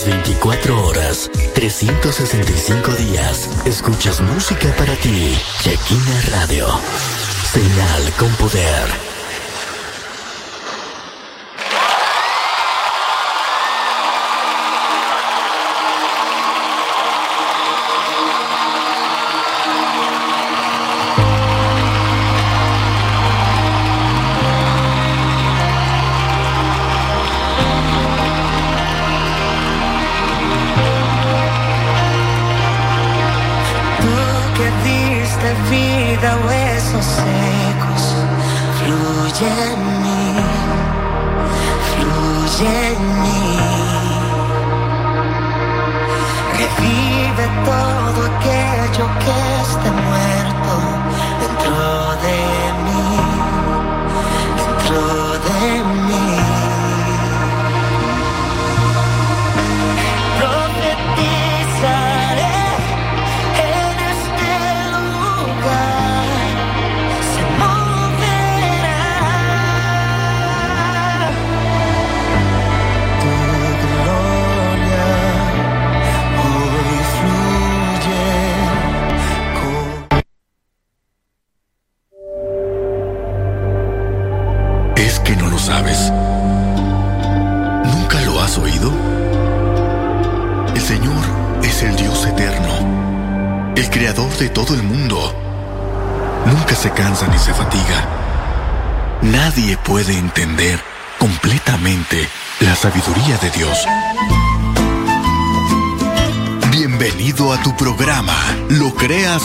Las 24 horas, 365 días. Escuchas música para ti. Shekina Radio. Señal con poder.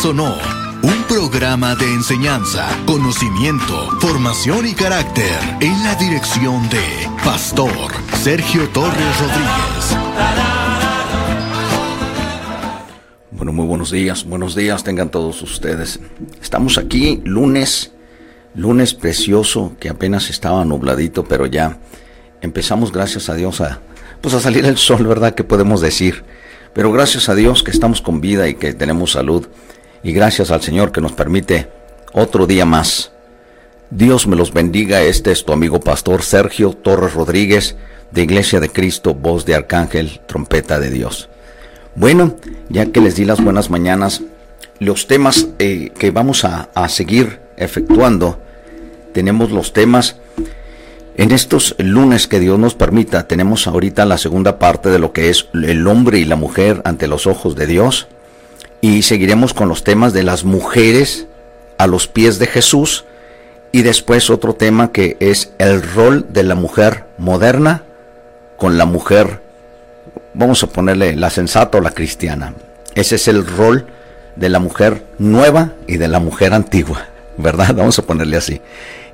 O no, un programa de enseñanza, conocimiento, formación y carácter en la dirección de Pastor Sergio Torres Rodríguez. Bueno, muy buenos días, buenos días tengan todos ustedes. Estamos aquí lunes, lunes precioso que apenas estaba nubladito, pero ya empezamos gracias a Dios a pues a salir el sol, ¿verdad? Que podemos decir. Pero gracias a Dios que estamos con vida y que tenemos salud y gracias al Señor que nos permite otro día más. Dios me los bendiga. Este es tu amigo pastor Sergio Torres Rodríguez de Iglesia de Cristo, voz de Arcángel, trompeta de Dios. Bueno, ya que les di las buenas mañanas, los temas eh, que vamos a seguir efectuando, tenemos los temas. En estos lunes que Dios nos permita, tenemos ahorita la segunda parte de lo que es el hombre y la mujer ante los ojos de Dios. Y seguiremos con los temas de las mujeres a los pies de Jesús. Y después otro tema que es el rol de la mujer moderna con la mujer, vamos a ponerle la sensata o la cristiana. Ese es el rol de la mujer nueva y de la mujer antigua, ¿verdad? Vamos a ponerle así.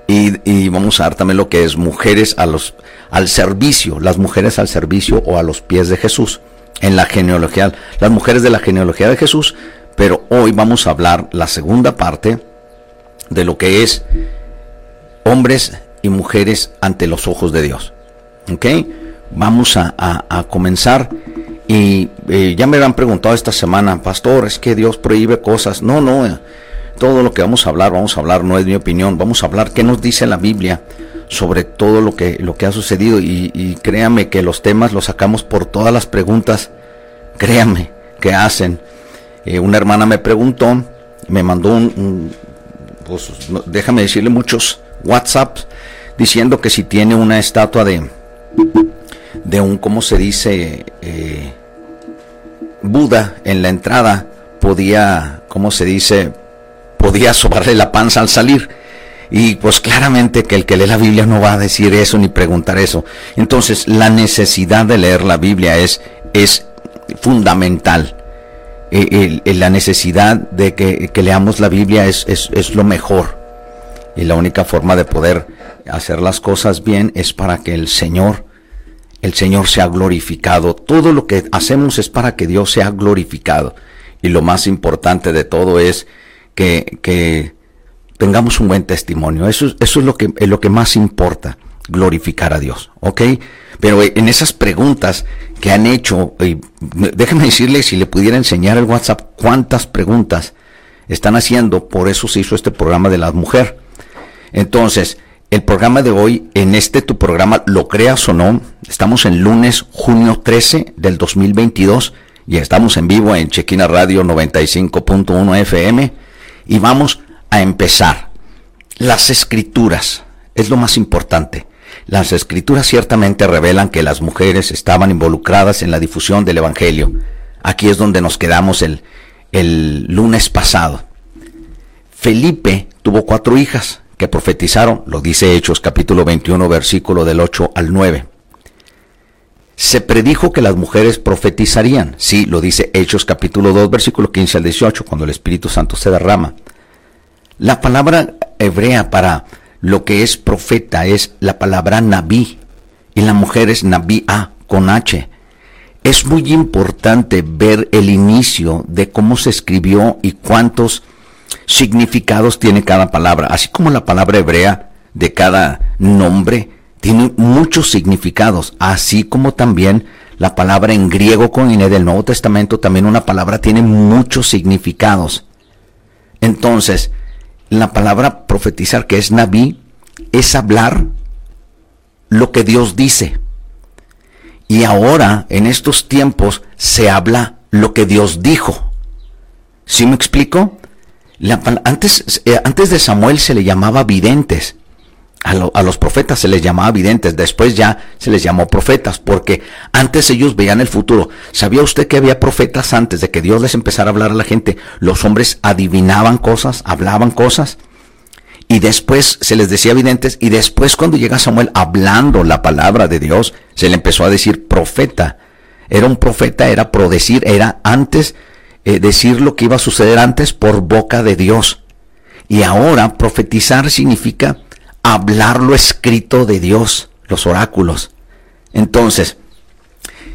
Y, vamos a dar también lo que es mujeres a los, al servicio, las mujeres al servicio o a los pies de Jesús en la genealogía, las mujeres de la genealogía de Jesús, pero hoy vamos a hablar la segunda parte de lo que es hombres y mujeres ante los ojos de Dios. ¿Ok? Vamos a, comenzar. Y eh, ya me han preguntado esta semana, pastor, es que Dios prohíbe cosas. No, no, eh, todo lo que vamos a hablar, vamos a hablar, no es mi opinión, vamos a hablar qué nos dice la Biblia sobre todo lo que, lo que ha sucedido y, créame que los temas los sacamos por todas las preguntas, créame, que hacen. Eh, una hermana me preguntó, me mandó un, pues déjame decirle muchos WhatsApp diciendo que si tiene una estatua de, de un, ¿cómo se dice? Eh, Buda en la entrada, podía, ¿cómo se dice? Podía sobarle la panza al salir y pues claramente que el que lee la Biblia no va a decir eso ni preguntar eso. Entonces la necesidad de leer la Biblia es, es fundamental. E, la necesidad de que, leamos la Biblia es, es, es lo mejor. Y la única forma de poder hacer las cosas bien es para que el Señor, el Señor sea glorificado. Todo lo que hacemos es para que Dios sea glorificado. Y lo más importante de todo es que, tengamos un buen testimonio. Eso, eso es lo que, es lo que más importa. glorificar a Dios, ¿ok? Pero en esas preguntas que han hecho, déjeme decirle si le pudiera enseñar el WhatsApp cuántas preguntas están haciendo, por eso se hizo este programa de la mujer. Entonces, el programa de hoy, en este tu programa, lo creas o no, estamos en lunes, junio 13 del 2022 y estamos en vivo en Chequina Radio 95.1 FM y vamos a empezar. Las escrituras es lo más importante. Las escrituras ciertamente revelan que las mujeres estaban involucradas en la difusión del Evangelio. Aquí es donde nos quedamos el, el lunes pasado. Felipe tuvo cuatro hijas que profetizaron, lo dice Hechos capítulo 21 versículo del 8 al 9. Se predijo que las mujeres profetizarían, sí, lo dice Hechos capítulo 2 versículo 15 al 18, cuando el Espíritu Santo se derrama. La palabra hebrea para lo que es profeta es la palabra nabí y la mujer es nabí A con H. Es muy importante ver el inicio de cómo se escribió y cuántos significados tiene cada palabra, así como la palabra hebrea de cada nombre tiene muchos significados, así como también la palabra en griego con Iné del Nuevo Testamento, también una palabra tiene muchos significados. Entonces, la palabra profetizar, que es Naví, es hablar lo que Dios dice. Y ahora, en estos tiempos, se habla lo que Dios dijo. ¿Sí me explico? eh, antes de Samuel se le llamaba videntes. A, los profetas se les llamaba videntes, después ya se les llamó profetas, porque antes ellos veían el futuro. ¿Sabía usted que había profetas antes de que Dios les empezara a hablar a la gente? Los hombres adivinaban cosas, hablaban cosas, y después se les decía videntes, y después cuando llega Samuel hablando la palabra de Dios, se le empezó a decir profeta. Era un profeta, era prodecir, era antes eh, decir lo que iba a suceder antes por boca de Dios. Y ahora profetizar significa hablar lo escrito de Dios, los oráculos. Entonces,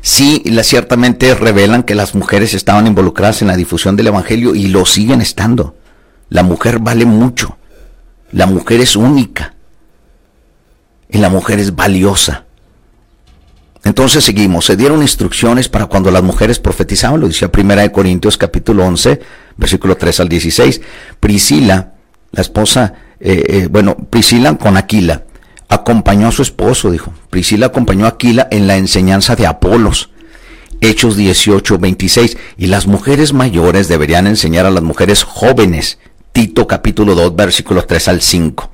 sí, ciertamente revelan que las mujeres estaban involucradas en la difusión del Evangelio y lo siguen estando. La mujer vale mucho. La mujer es única. Y la mujer es valiosa. Entonces seguimos, se dieron instrucciones para cuando las mujeres profetizaban, lo decía Primera de Corintios capítulo 11, versículo 3 al 16. Priscila, la esposa, eh, eh, bueno, Priscila con Aquila, acompañó a su esposo, dijo. Priscila acompañó a Aquila en la enseñanza de Apolos. Hechos 18, 26. Y las mujeres mayores deberían enseñar a las mujeres jóvenes. Tito capítulo 2, versículos 3 al 5.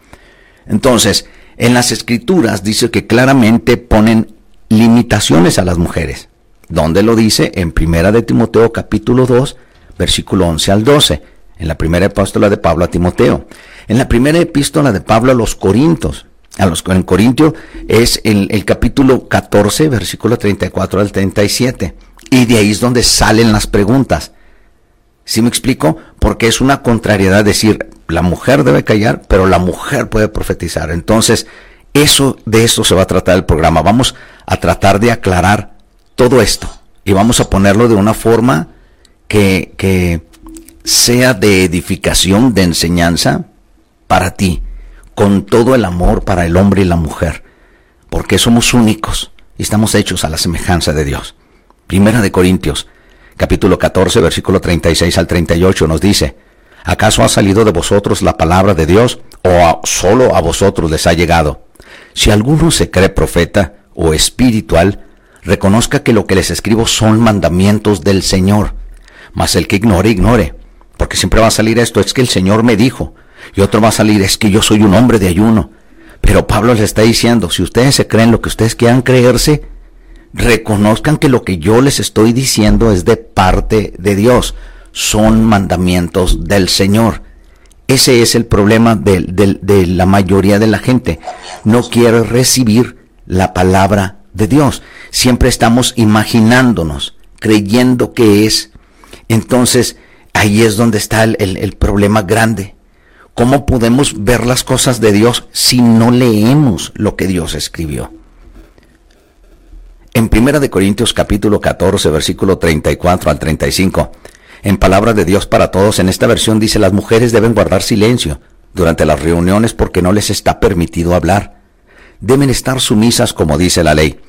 Entonces, en las escrituras dice que claramente ponen limitaciones a las mujeres. ¿Dónde lo dice? En Primera de Timoteo capítulo 2, versículo 11 al 12, en la primera epístola de Pablo a Timoteo. En la primera epístola de Pablo a los Corintios, a los en Corintio es el, el capítulo 14, versículo 34 al 37. Y de ahí es donde salen las preguntas. ¿Sí me explico? Porque es una contrariedad decir, la mujer debe callar, pero la mujer puede profetizar. Entonces, eso, de eso se va a tratar el programa. Vamos a tratar de aclarar todo esto y vamos a ponerlo de una forma que, que sea de edificación, de enseñanza para ti, con todo el amor para el hombre y la mujer, porque somos únicos y estamos hechos a la semejanza de Dios. Primera de Corintios, capítulo 14, versículo 36 al 38 nos dice, ¿acaso ha salido de vosotros la palabra de Dios o solo a vosotros les ha llegado? Si alguno se cree profeta o espiritual, reconozca que lo que les escribo son mandamientos del Señor. Mas el que ignore, ignore. Porque siempre va a salir esto, es que el Señor me dijo. Y otro va a salir, es que yo soy un hombre de ayuno. Pero Pablo les está diciendo, si ustedes se creen lo que ustedes quieran creerse, reconozcan que lo que yo les estoy diciendo es de parte de Dios. Son mandamientos del Señor. Ese es el problema de, la mayoría de la gente. No quiere recibir la palabra de Dios. Siempre estamos imaginándonos, creyendo que es. Entonces, ahí es donde está el, el, problema grande. ¿Cómo podemos ver las cosas de Dios si no leemos lo que Dios escribió? En 1 Corintios capítulo 14, versículo 34 al 35, en palabra de Dios para todos, en esta versión dice las mujeres deben guardar silencio durante las reuniones porque no les está permitido hablar. deben estar sumisas como dice la ley.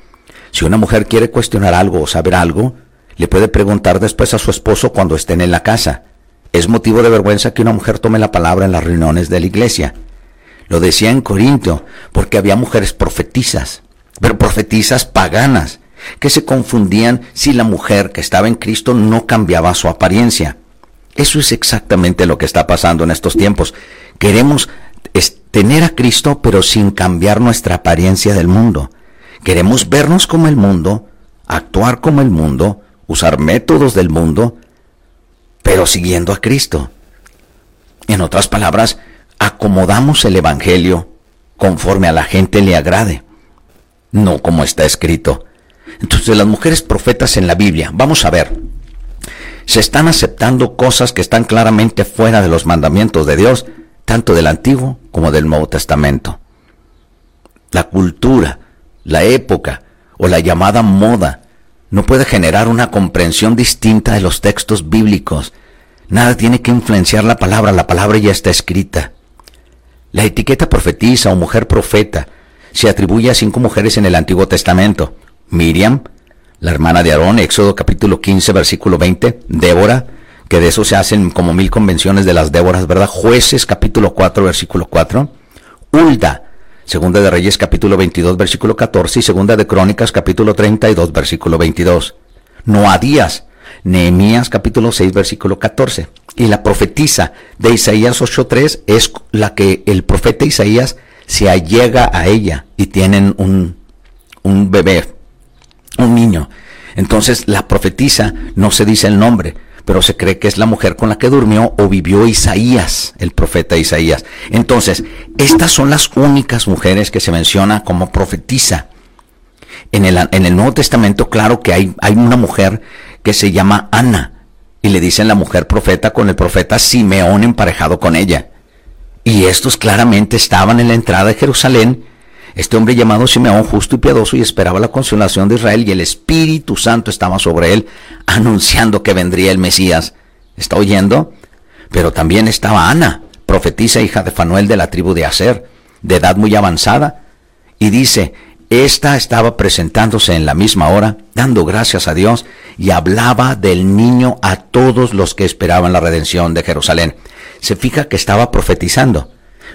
Si una mujer quiere cuestionar algo o saber algo, le puede preguntar después a su esposo cuando estén en la casa. Es motivo de vergüenza que una mujer tome la palabra en las reuniones de la iglesia. Lo decía en Corinto, porque había mujeres profetizas, pero profetizas paganas, que se confundían si la mujer que estaba en Cristo no cambiaba su apariencia. Eso es exactamente lo que está pasando en estos tiempos. Queremos tener a Cristo, pero sin cambiar nuestra apariencia del mundo. Queremos vernos como el mundo, actuar como el mundo, usar métodos del mundo, pero siguiendo a Cristo. En otras palabras, acomodamos el Evangelio conforme a la gente le agrade, no como está escrito. Entonces las mujeres profetas en la Biblia, vamos a ver, se están aceptando cosas que están claramente fuera de los mandamientos de Dios, tanto del Antiguo como del Nuevo Testamento. La cultura, la época o la llamada moda no puede generar una comprensión distinta de los textos bíblicos. Nada tiene que influenciar la palabra, la palabra ya está escrita. La etiqueta profetiza o mujer profeta se atribuye a cinco mujeres en el Antiguo Testamento. Miriam, la hermana de Aarón, Éxodo capítulo 15, versículo 20, Débora, que de eso se hacen como mil convenciones de las Déboras, ¿verdad? Jueces capítulo 4, versículo 4, Ulda, segunda de Reyes capítulo 22, versículo 14 y segunda de Crónicas capítulo 32, versículo 22. Noadías, Nehemías capítulo 6, versículo 14. Y la profetisa de Isaías 8.3 es la que el profeta Isaías se allega a ella y tienen un, un bebé, un niño. Entonces la profetisa no se dice el nombre, pero se cree que es la mujer con la que durmió o vivió Isaías, el profeta Isaías. Entonces, estas son las únicas mujeres que se menciona como profetisa. En el, en el Nuevo Testamento, claro que hay, hay una mujer que se llama Ana, y le dicen la mujer profeta con el profeta Simeón emparejado con ella. Y estos claramente estaban en la entrada de Jerusalén este hombre llamado Simeón, justo y piadoso, y esperaba la consolación de Israel, y el Espíritu Santo estaba sobre él, anunciando que vendría el Mesías. ¿Está oyendo? Pero también estaba Ana, profetisa hija de Fanuel de la tribu de Aser, de edad muy avanzada, y dice, esta estaba presentándose en la misma hora, dando gracias a Dios, y hablaba del niño a todos los que esperaban la redención de Jerusalén. Se fija que estaba profetizando.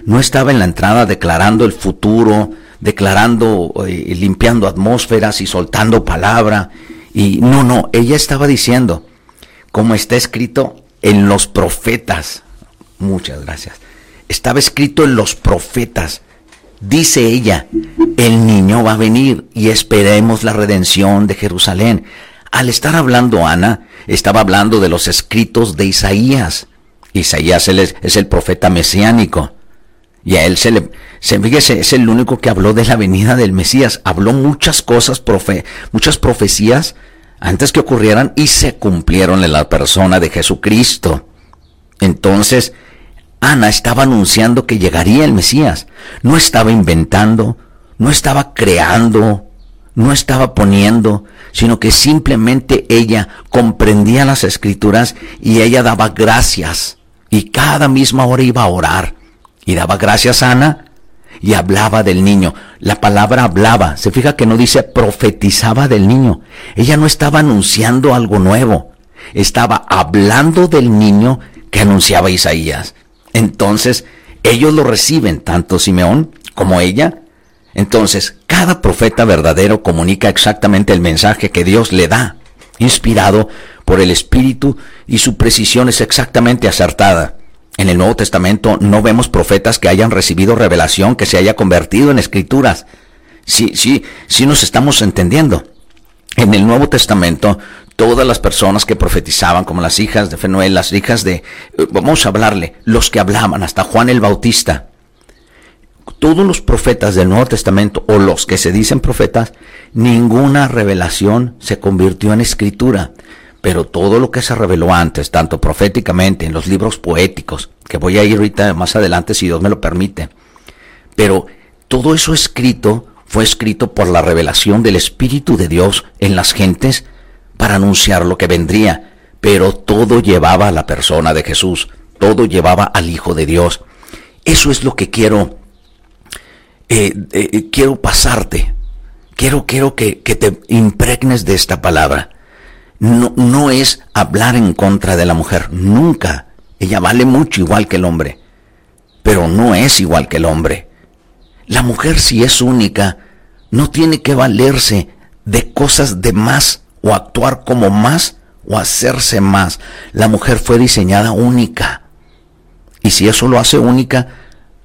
No estaba en la entrada declarando el futuro, declarando, eh, limpiando atmósferas y soltando palabra. Y no, no, ella estaba diciendo, como está escrito en los profetas. Muchas gracias. Estaba escrito en los profetas. Dice ella, el niño va a venir y esperemos la redención de Jerusalén. Al estar hablando Ana, estaba hablando de los escritos de Isaías. Isaías es el profeta mesiánico. Y a él se le, se, fíjese, es el único que habló de la venida del Mesías. Habló muchas cosas, profe, muchas profecías antes que ocurrieran y se cumplieron en la persona de Jesucristo. Entonces, Ana estaba anunciando que llegaría el Mesías. No estaba inventando, no estaba creando, no estaba poniendo, sino que simplemente ella comprendía las escrituras y ella daba gracias. Y cada misma hora iba a orar y daba gracias a Ana y hablaba del niño. La palabra hablaba, se fija que no dice profetizaba del niño. Ella no estaba anunciando algo nuevo, estaba hablando del niño que anunciaba Isaías. Entonces, ellos lo reciben, tanto Simeón como ella. Entonces, cada profeta verdadero comunica exactamente el mensaje que Dios le da, inspirado por el Espíritu, y su precisión es exactamente acertada. En el Nuevo Testamento no vemos profetas que hayan recibido revelación, que se haya convertido en escrituras. Sí, sí, sí nos estamos entendiendo. En el Nuevo Testamento, todas las personas que profetizaban, como las hijas de Fenuel, las hijas de, eh, vamos a hablarle, los que hablaban, hasta Juan el Bautista, todos los profetas del Nuevo Testamento, o los que se dicen profetas, ninguna revelación se convirtió en escritura pero todo lo que se reveló antes, tanto proféticamente, en los libros poéticos, que voy a ir ahorita más adelante si Dios me lo permite, pero todo eso escrito fue escrito por la revelación del Espíritu de Dios en las gentes para anunciar lo que vendría, pero todo llevaba a la persona de Jesús, todo llevaba al Hijo de Dios. Eso es lo que quiero eh, eh, quiero pasarte, quiero, quiero que, que, te impregnes de esta palabra. No, no es hablar en contra de la mujer, nunca. Ella vale mucho igual que el hombre, pero no es igual que el hombre. La mujer si es única, no tiene que valerse de cosas de más o actuar como más o hacerse más. La mujer fue diseñada única. Y si eso lo hace única,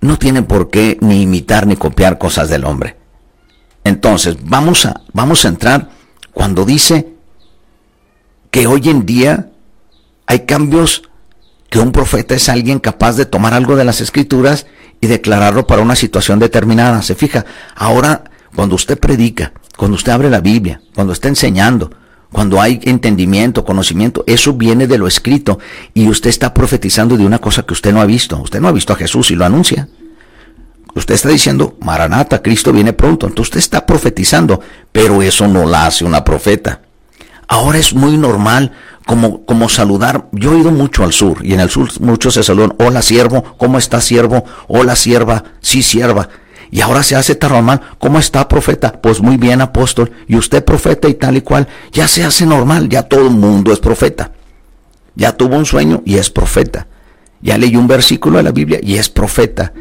no tiene por qué ni imitar ni copiar cosas del hombre. Entonces, vamos a, vamos a entrar cuando dice que hoy en día hay cambios que un profeta es alguien capaz de tomar algo de las escrituras y declararlo para una situación determinada. Se fija, ahora cuando usted predica, cuando usted abre la Biblia, cuando está enseñando, cuando hay entendimiento, conocimiento, eso viene de lo escrito y usted está profetizando de una cosa que usted no ha visto. Usted no ha visto a Jesús y lo anuncia. Usted está diciendo, Maranata, Cristo viene pronto. Entonces usted está profetizando, pero eso no la hace una profeta. Ahora es muy normal como, como saludar. Yo he ido mucho al sur y en el sur muchos se saludan. Hola siervo, ¿cómo está siervo? Hola sierva, sí sierva. Y ahora se hace tan normal. ¿Cómo está, profeta? Pues muy bien, apóstol. Y usted, profeta, y tal y cual. Ya se hace normal. Ya todo el mundo es profeta. Ya tuvo un sueño y es profeta. Ya leyó un versículo de la Biblia y es profeta.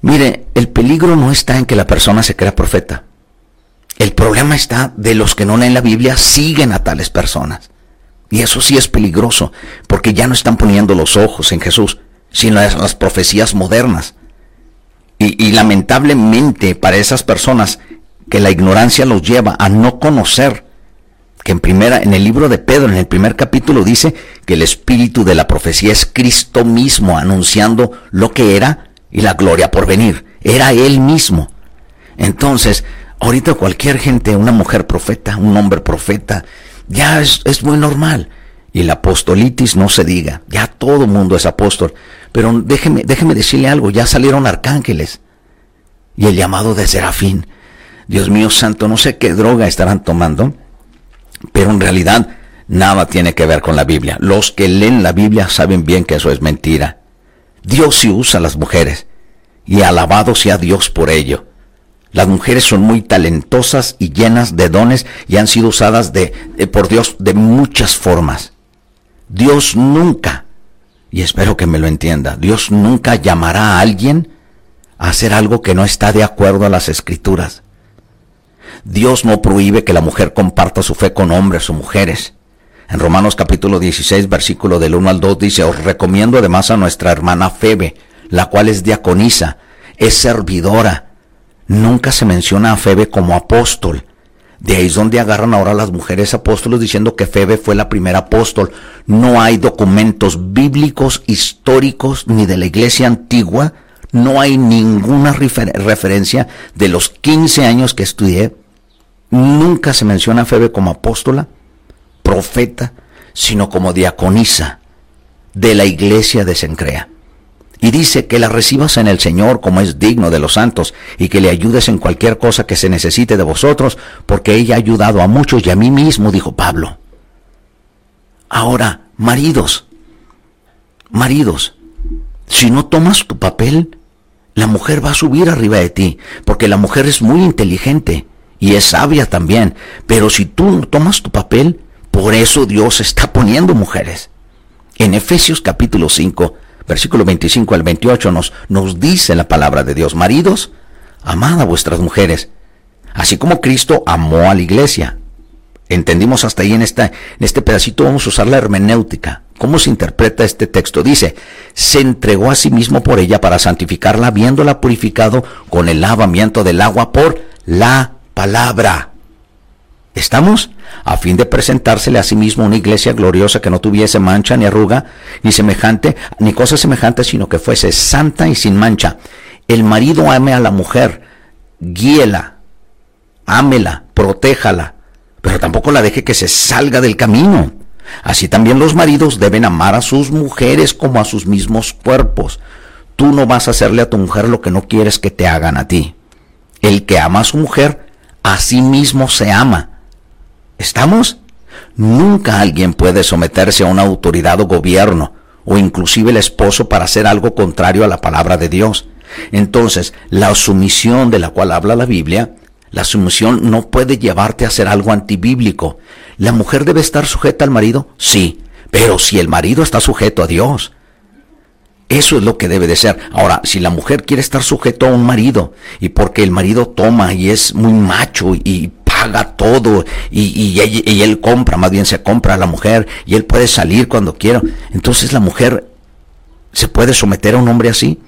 Mire, el peligro no está en que la persona se crea profeta. El problema está de los que no leen la Biblia siguen a tales personas. Y eso sí es peligroso, porque ya no están poniendo los ojos en Jesús, sino en las profecías modernas. Y, lamentablemente para esas personas que la ignorancia los lleva a no conocer que en primera en el libro de Pedro en el primer capítulo dice que el espíritu de la profecía es Cristo mismo anunciando lo que era y la gloria por venir era él mismo entonces ahorita cualquier gente una mujer profeta un hombre profeta ya es, muy normal y la apostolitis no se diga ya todo mundo es apóstol pero déjeme, déjeme decirle algo, ya salieron arcángeles. Y el llamado de serafín. Dios mío santo, no sé qué droga estarán tomando, pero en realidad nada tiene que ver con la Biblia. Los que leen la Biblia saben bien que eso es mentira. Dios sí usa a las mujeres, y alabado sea Dios por ello. Las mujeres son muy talentosas y llenas de dones y han sido usadas de, por Dios de muchas formas. Dios nunca y espero que me lo entienda, Dios nunca llamará a alguien a hacer algo que no está de acuerdo a las escrituras. Dios no prohíbe que la mujer comparta su fe con hombres o mujeres. En Romanos capítulo 16, versículo del 1 al 2 dice, os recomiendo además a nuestra hermana Febe, la cual es diaconisa, es servidora. Nunca se menciona a Febe como apóstol, de ahí es donde agarran ahora las mujeres apóstoles diciendo que Febe fue la primera apóstol. No hay documentos bíblicos, históricos, ni de la iglesia antigua. No hay ninguna referencia de los 15 años que estudié. Nunca se menciona a Febe como apóstola, profeta, sino como diaconisa de la iglesia de Sencrea y dice que la recibas en el Señor como es digno de los santos y que le ayudes en cualquier cosa que se necesite de vosotros, porque ella ha ayudado a muchos y a mí mismo, dijo Pablo. Ahora, maridos, maridos, si no tomas tu papel, la mujer va a subir arriba de ti, porque la mujer es muy inteligente y es sabia también, pero si tú no tomas tu papel, por eso Dios está poniendo mujeres. En Efesios capítulo 5, versículo 25 al 28 nos, nos dice la palabra de Dios, maridos, amad a vuestras mujeres, así como Cristo amó a la iglesia. Entendimos hasta ahí en, esta, en este pedacito, vamos a usar la hermenéutica. ¿Cómo se interpreta este texto? Dice, se entregó a sí mismo por ella para santificarla, habiéndola purificado con el lavamiento del agua por la palabra ¿Estamos? A fin de presentársele a sí mismo una iglesia gloriosa que no tuviese mancha ni arruga, ni semejante, ni cosa semejante, sino que fuese santa y sin mancha. El marido ame a la mujer, guíela, ámela, protéjala, pero tampoco la deje que se salga del camino. Así también los maridos deben amar a sus mujeres como a sus mismos cuerpos. Tú no vas a hacerle a tu mujer lo que no quieres que te hagan a ti. El que ama a su mujer, a sí mismo se ama. ¿Estamos? Nunca alguien puede someterse a una autoridad o gobierno, o inclusive el esposo para hacer algo contrario a la palabra de Dios. Entonces, la sumisión de la cual habla la Biblia, la sumisión no puede llevarte a hacer algo antibíblico. ¿La mujer debe estar sujeta al marido? Sí, pero si el marido está sujeto a Dios, eso es lo que debe de ser. Ahora, si la mujer quiere estar sujeto a un marido y porque el marido toma y es muy macho y paga todo y, y, él compra, más bien se compra a la mujer y él puede salir cuando quiera, entonces la mujer se puede someter a un hombre así.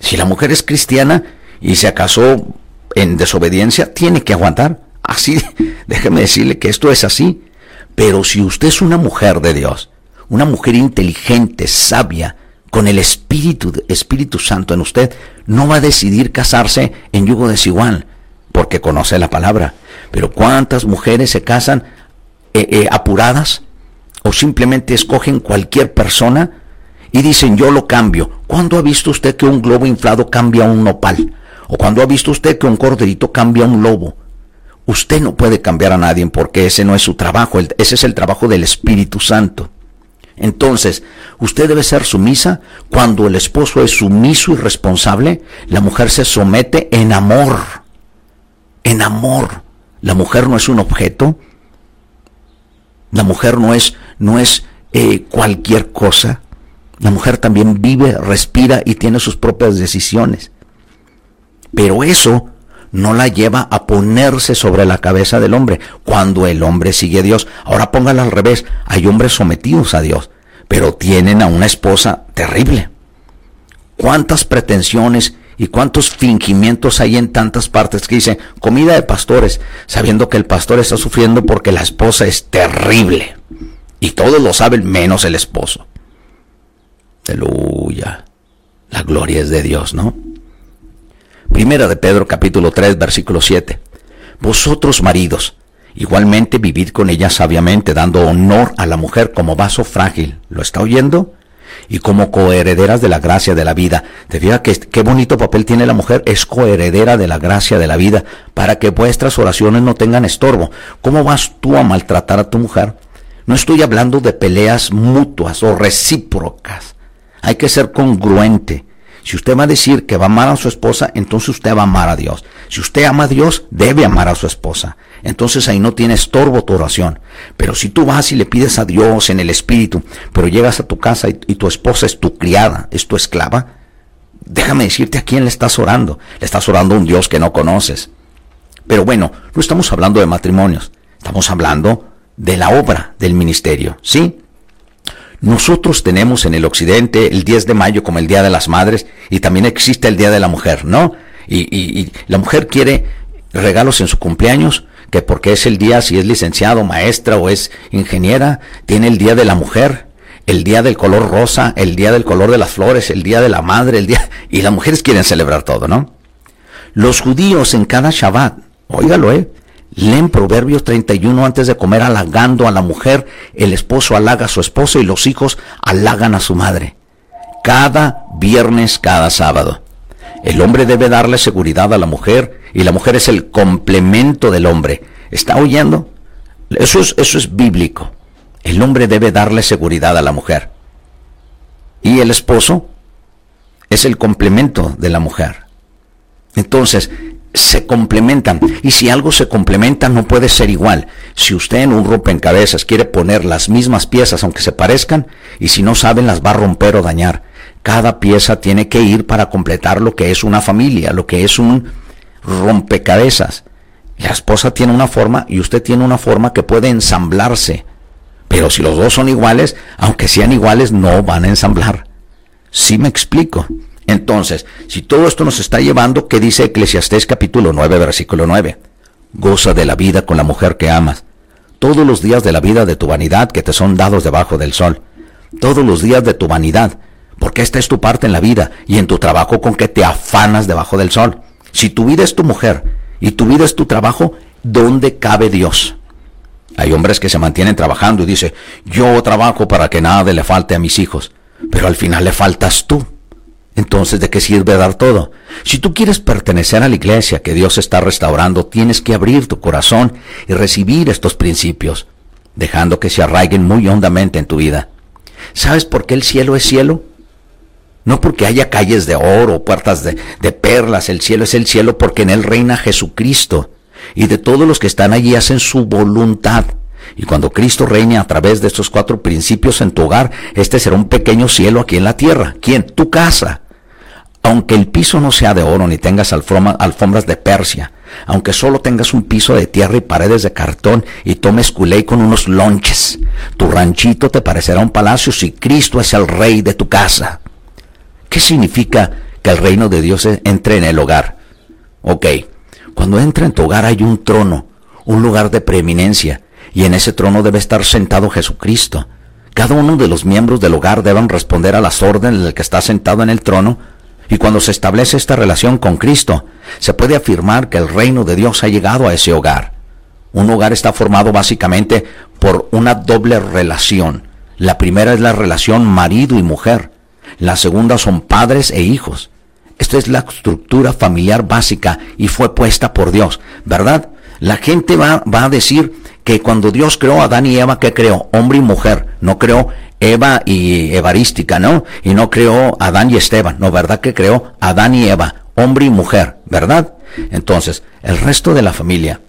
Si la mujer es cristiana y se casó en desobediencia, tiene que aguantar. Así, déjeme decirle que esto es así. Pero si usted es una mujer de Dios, una mujer inteligente, sabia, con el Espíritu, Espíritu Santo en usted, no va a decidir casarse en yugo desigual, porque conoce la palabra. Pero ¿cuántas mujeres se casan eh, eh, apuradas o simplemente escogen cualquier persona y dicen yo lo cambio? ¿Cuándo ha visto usted que un globo inflado cambia un nopal? ¿O cuando ha visto usted que un corderito cambia un lobo? Usted no puede cambiar a nadie porque ese no es su trabajo, ese es el trabajo del Espíritu Santo. Entonces, usted debe ser sumisa. Cuando el esposo es sumiso y responsable, la mujer se somete en amor. En amor. La mujer no es un objeto. La mujer no es, no es eh, cualquier cosa. La mujer también vive, respira y tiene sus propias decisiones. Pero eso no la lleva a ponerse sobre la cabeza del hombre cuando el hombre sigue a Dios. Ahora póngala al revés. Hay hombres sometidos a Dios, pero tienen a una esposa terrible. ¿Cuántas pretensiones y cuántos fingimientos hay en tantas partes que dicen comida de pastores, sabiendo que el pastor está sufriendo porque la esposa es terrible? Y todos lo saben menos el esposo. Aleluya. La gloria es de Dios, ¿no? Primera de Pedro capítulo 3 versículo 7. Vosotros maridos, igualmente vivid con ella sabiamente, dando honor a la mujer como vaso frágil. ¿Lo está oyendo? Y como coherederas de la gracia de la vida. ¿Te fijas que, qué bonito papel tiene la mujer? Es coheredera de la gracia de la vida, para que vuestras oraciones no tengan estorbo. ¿Cómo vas tú a maltratar a tu mujer? No estoy hablando de peleas mutuas o recíprocas. Hay que ser congruente. Si usted va a decir que va a amar a su esposa, entonces usted va a amar a Dios. Si usted ama a Dios, debe amar a su esposa. Entonces ahí no tiene estorbo tu oración. Pero si tú vas y le pides a Dios en el Espíritu, pero llegas a tu casa y, tu esposa es tu criada, es tu esclava, déjame decirte a quién le estás orando. Le estás orando a un Dios que no conoces. Pero bueno, no estamos hablando de matrimonios, estamos hablando de la obra del ministerio, ¿sí? Nosotros tenemos en el occidente el 10 de mayo como el Día de las Madres y también existe el Día de la Mujer, ¿no? Y, la mujer quiere regalos en su cumpleaños, que porque es el día, si es licenciado, maestra o es ingeniera, tiene el Día de la Mujer, el Día del color rosa, el Día del color de las flores, el Día de la Madre, el Día... Y las mujeres quieren celebrar todo, ¿no? Los judíos en cada Shabbat, óigalo, ¿eh? Leen Proverbios 31 antes de comer halagando a la mujer, el esposo halaga a su esposo y los hijos halagan a su madre. Cada viernes, cada sábado. El hombre debe darle seguridad a la mujer y la mujer es el complemento del hombre. ¿Está oyendo? Eso es, eso es bíblico. El hombre debe darle seguridad a la mujer. Y el esposo es el complemento de la mujer. Entonces, se complementan. Y si algo se complementa, no puede ser igual. Si usted en un rompecabezas quiere poner las mismas piezas, aunque se parezcan, y si no saben, las va a romper o dañar. Cada pieza tiene que ir para completar lo que es una familia, lo que es un rompecabezas. La esposa tiene una forma y usted tiene una forma que puede ensamblarse. Pero si los dos son iguales, aunque sean iguales, no van a ensamblar. ¿Sí me explico? Entonces, si todo esto nos está llevando, ¿qué dice Eclesiastés capítulo 9, versículo 9? Goza de la vida con la mujer que amas, todos los días de la vida de tu vanidad que te son dados debajo del sol, todos los días de tu vanidad, porque esta es tu parte en la vida y en tu trabajo con que te afanas debajo del sol. Si tu vida es tu mujer y tu vida es tu trabajo, ¿dónde cabe Dios? Hay hombres que se mantienen trabajando y dicen, yo trabajo para que nada le falte a mis hijos, pero al final le faltas tú. Entonces, ¿de qué sirve dar todo? Si tú quieres pertenecer a la iglesia que Dios está restaurando, tienes que abrir tu corazón y recibir estos principios, dejando que se arraiguen muy hondamente en tu vida. ¿Sabes por qué el cielo es cielo? No porque haya calles de oro, puertas de, perlas, el cielo es el cielo porque en él reina Jesucristo. Y de todos los que están allí hacen su voluntad. Y cuando Cristo reine a través de estos cuatro principios en tu hogar, este será un pequeño cielo aquí en la tierra. ¿Quién? Tu casa. Aunque el piso no sea de oro ni tengas alfombras de Persia, aunque solo tengas un piso de tierra y paredes de cartón y tomes culé con unos lonches, tu ranchito te parecerá un palacio si Cristo es el rey de tu casa. ¿Qué significa que el reino de Dios entre en el hogar? Ok, cuando entra en tu hogar hay un trono, un lugar de preeminencia, y en ese trono debe estar sentado Jesucristo. Cada uno de los miembros del hogar deben responder a las órdenes del que está sentado en el trono, y cuando se establece esta relación con Cristo, se puede afirmar que el reino de Dios ha llegado a ese hogar. Un hogar está formado básicamente por una doble relación. La primera es la relación marido y mujer. La segunda son padres e hijos. Esta es la estructura familiar básica y fue puesta por Dios, ¿verdad? La gente va, va a decir que cuando Dios creó a Adán y Eva, ¿qué creó? Hombre y mujer. No creó Eva y Evarística, ¿no? Y no creó Adán y Esteban. No, ¿verdad que creó Adán y Eva? Hombre y mujer, ¿verdad? Entonces, el resto de la familia,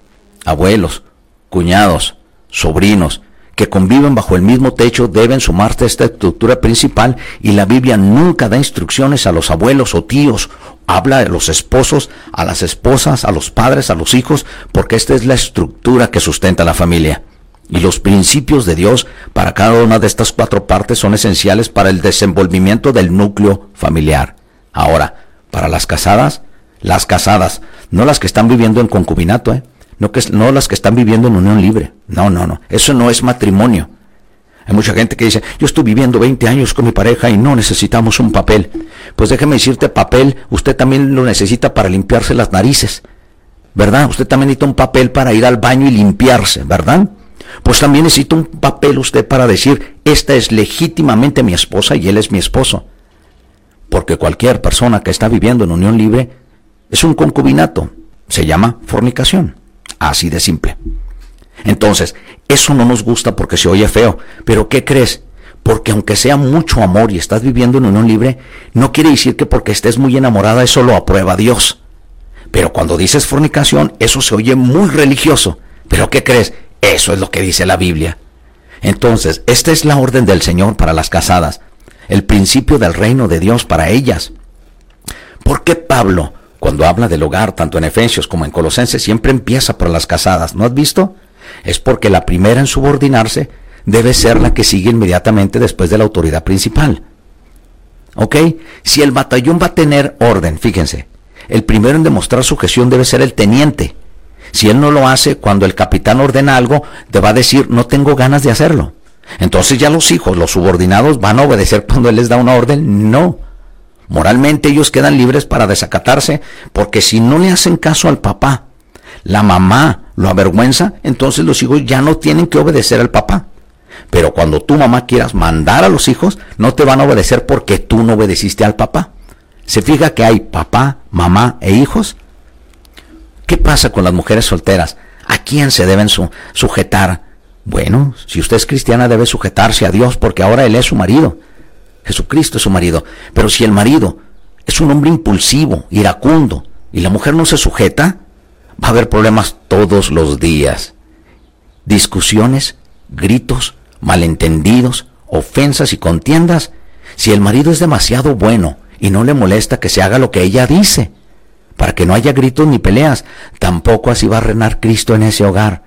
abuelos, cuñados, sobrinos, que conviven bajo el mismo techo deben sumarse a esta estructura principal y la Biblia nunca da instrucciones a los abuelos o tíos, habla de los esposos, a las esposas, a los padres, a los hijos, porque esta es la estructura que sustenta la familia. Y los principios de Dios para cada una de estas cuatro partes son esenciales para el desenvolvimiento del núcleo familiar. Ahora, para las casadas, las casadas, no las que están viviendo en concubinato, ¿eh? No, que, no las que están viviendo en unión libre. No, no, no. Eso no es matrimonio. Hay mucha gente que dice, yo estoy viviendo 20 años con mi pareja y no necesitamos un papel. Pues déjeme decirte, papel, usted también lo necesita para limpiarse las narices. ¿Verdad? Usted también necesita un papel para ir al baño y limpiarse, ¿verdad? Pues también necesita un papel usted para decir, esta es legítimamente mi esposa y él es mi esposo. Porque cualquier persona que está viviendo en unión libre es un concubinato. Se llama fornicación. Así de simple. Entonces, eso no nos gusta porque se oye feo. Pero ¿qué crees? Porque aunque sea mucho amor y estás viviendo en unión libre, no quiere decir que porque estés muy enamorada eso lo aprueba Dios. Pero cuando dices fornicación, eso se oye muy religioso. Pero ¿qué crees? Eso es lo que dice la Biblia. Entonces, esta es la orden del Señor para las casadas, el principio del reino de Dios para ellas. ¿Por qué Pablo cuando habla del hogar, tanto en Efesios como en Colosenses, siempre empieza por las casadas. ¿No has visto? Es porque la primera en subordinarse debe ser la que sigue inmediatamente después de la autoridad principal. ¿Ok? Si el batallón va a tener orden, fíjense, el primero en demostrar sujeción debe ser el teniente. Si él no lo hace, cuando el capitán ordena algo, te va a decir, no tengo ganas de hacerlo. Entonces ya los hijos, los subordinados, van a obedecer cuando él les da una orden. No. Moralmente ellos quedan libres para desacatarse, porque si no le hacen caso al papá, la mamá lo avergüenza, entonces los hijos ya no tienen que obedecer al papá. Pero cuando tu mamá quieras mandar a los hijos, no te van a obedecer porque tú no obedeciste al papá. ¿Se fija que hay papá, mamá e hijos? ¿Qué pasa con las mujeres solteras? ¿A quién se deben sujetar? Bueno, si usted es cristiana debe sujetarse a Dios porque ahora Él es su marido. Jesucristo es su marido. Pero si el marido es un hombre impulsivo, iracundo, y la mujer no se sujeta, va a haber problemas todos los días. Discusiones, gritos, malentendidos, ofensas y contiendas. Si el marido es demasiado bueno y no le molesta que se haga lo que ella dice, para que no haya gritos ni peleas, tampoco así va a reinar Cristo en ese hogar,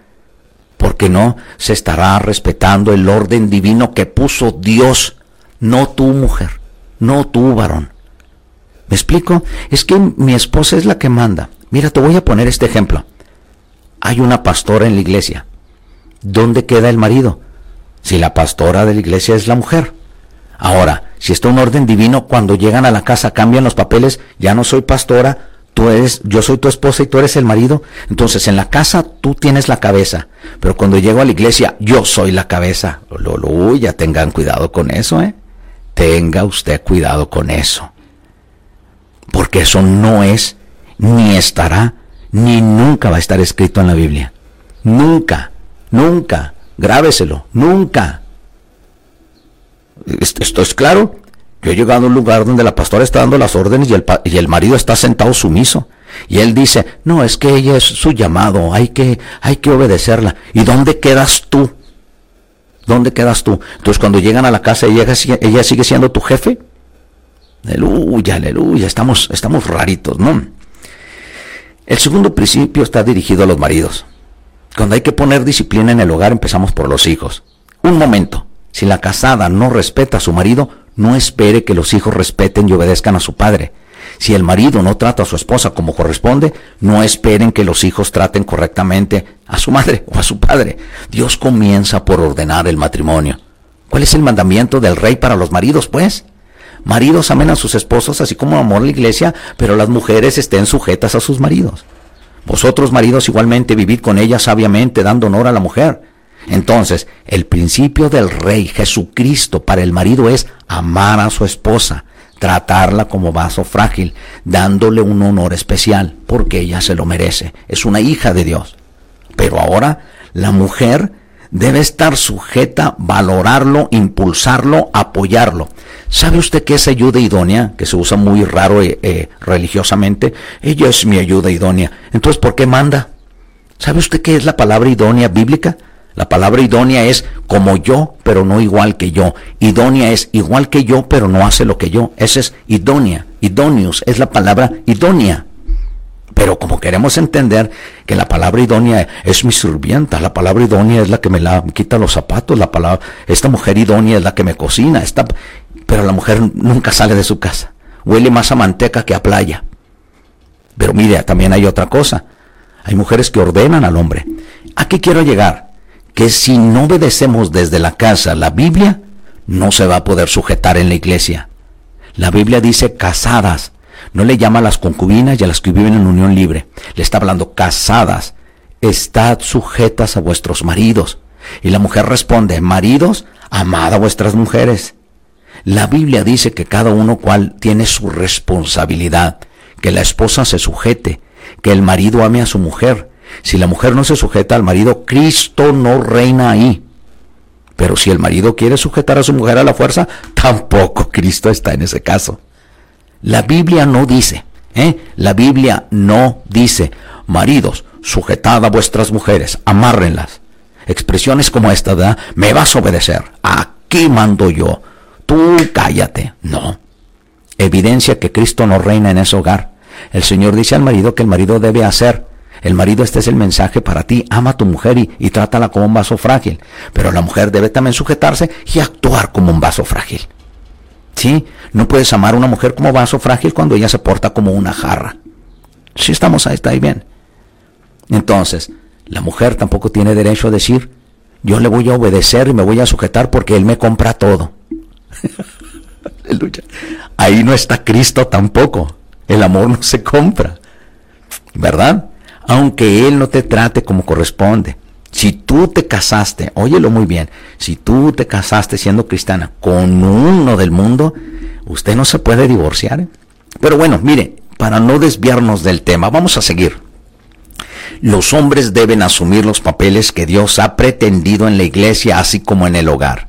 porque no se estará respetando el orden divino que puso Dios no tú mujer, no tú varón. ¿Me explico? Es que mi esposa es la que manda. Mira, te voy a poner este ejemplo. Hay una pastora en la iglesia. ¿Dónde queda el marido? Si la pastora de la iglesia es la mujer. Ahora, si está un orden divino, cuando llegan a la casa cambian los papeles, ya no soy pastora, tú eres, yo soy tu esposa y tú eres el marido. Entonces en la casa tú tienes la cabeza, pero cuando llego a la iglesia yo soy la cabeza. Lo, ya tengan cuidado con eso, ¿eh? Tenga usted cuidado con eso. Porque eso no es, ni estará, ni nunca va a estar escrito en la Biblia. Nunca, nunca. Grábeselo, nunca. ¿Esto es claro? Yo he llegado a un lugar donde la pastora está dando las órdenes y el, y el marido está sentado sumiso. Y él dice, no, es que ella es su llamado, hay que, hay que obedecerla. ¿Y dónde quedas tú? ¿Dónde quedas tú? Entonces cuando llegan a la casa, ella, ella sigue siendo tu jefe. Aleluya, aleluya, estamos, estamos raritos, ¿no? El segundo principio está dirigido a los maridos. Cuando hay que poner disciplina en el hogar, empezamos por los hijos. Un momento, si la casada no respeta a su marido, no espere que los hijos respeten y obedezcan a su padre. Si el marido no trata a su esposa como corresponde, no esperen que los hijos traten correctamente a su madre o a su padre. Dios comienza por ordenar el matrimonio. ¿Cuál es el mandamiento del rey para los maridos, pues? Maridos amen a sus esposos así como amor a la iglesia, pero las mujeres estén sujetas a sus maridos. Vosotros, maridos, igualmente vivid con ellas sabiamente, dando honor a la mujer. Entonces, el principio del rey Jesucristo para el marido es amar a su esposa, tratarla como vaso frágil, dándole un honor especial, porque ella se lo merece. Es una hija de Dios. Pero ahora la mujer debe estar sujeta, valorarlo, impulsarlo, apoyarlo. ¿Sabe usted qué es ayuda idónea? Que se usa muy raro eh, eh, religiosamente. Ella es mi ayuda idónea. Entonces, ¿por qué manda? ¿Sabe usted qué es la palabra idónea bíblica? La palabra idónea es como yo, pero no igual que yo. Idónea es igual que yo, pero no hace lo que yo. Esa es idónea. Idóneos es la palabra idónea. Pero como queremos entender que la palabra idónea es mi sirvienta, la palabra idónea es la que me, la, quita los zapatos, la palabra, esta mujer idónea es la que me cocina, esta, pero la mujer nunca sale de su casa. Huele más a manteca que a playa. Pero mire, también hay otra cosa. Hay mujeres que ordenan al hombre. ¿A qué quiero llegar? Que si no obedecemos desde la casa la Biblia, no se va a poder sujetar en la iglesia. La Biblia dice casadas, no le llama a las concubinas y a las que viven en unión libre. Le está hablando casadas. Estad sujetas a vuestros maridos. Y la mujer responde, maridos, amad a vuestras mujeres. La Biblia dice que cada uno cual tiene su responsabilidad, que la esposa se sujete, que el marido ame a su mujer, si la mujer no se sujeta al marido, Cristo no reina ahí. Pero si el marido quiere sujetar a su mujer a la fuerza, tampoco Cristo está en ese caso. La Biblia no dice, ¿eh? La Biblia no dice, maridos, sujetad a vuestras mujeres, amárrenlas. Expresiones como esta, ¿verdad? Me vas a obedecer. Aquí mando yo. Tú cállate. No. Evidencia que Cristo no reina en ese hogar. El Señor dice al marido que el marido debe hacer el marido, este es el mensaje para ti. Ama a tu mujer y, trátala como un vaso frágil. Pero la mujer debe también sujetarse y actuar como un vaso frágil. ¿Sí? No puedes amar a una mujer como vaso frágil cuando ella se porta como una jarra. Si estamos ahí, está ahí bien. Entonces, la mujer tampoco tiene derecho a decir, yo le voy a obedecer y me voy a sujetar porque él me compra todo. ahí no está Cristo tampoco. El amor no se compra. ¿Verdad? Aunque Él no te trate como corresponde. Si tú te casaste, óyelo muy bien, si tú te casaste siendo cristiana con uno del mundo, usted no se puede divorciar. Pero bueno, mire, para no desviarnos del tema, vamos a seguir. Los hombres deben asumir los papeles que Dios ha pretendido en la iglesia, así como en el hogar.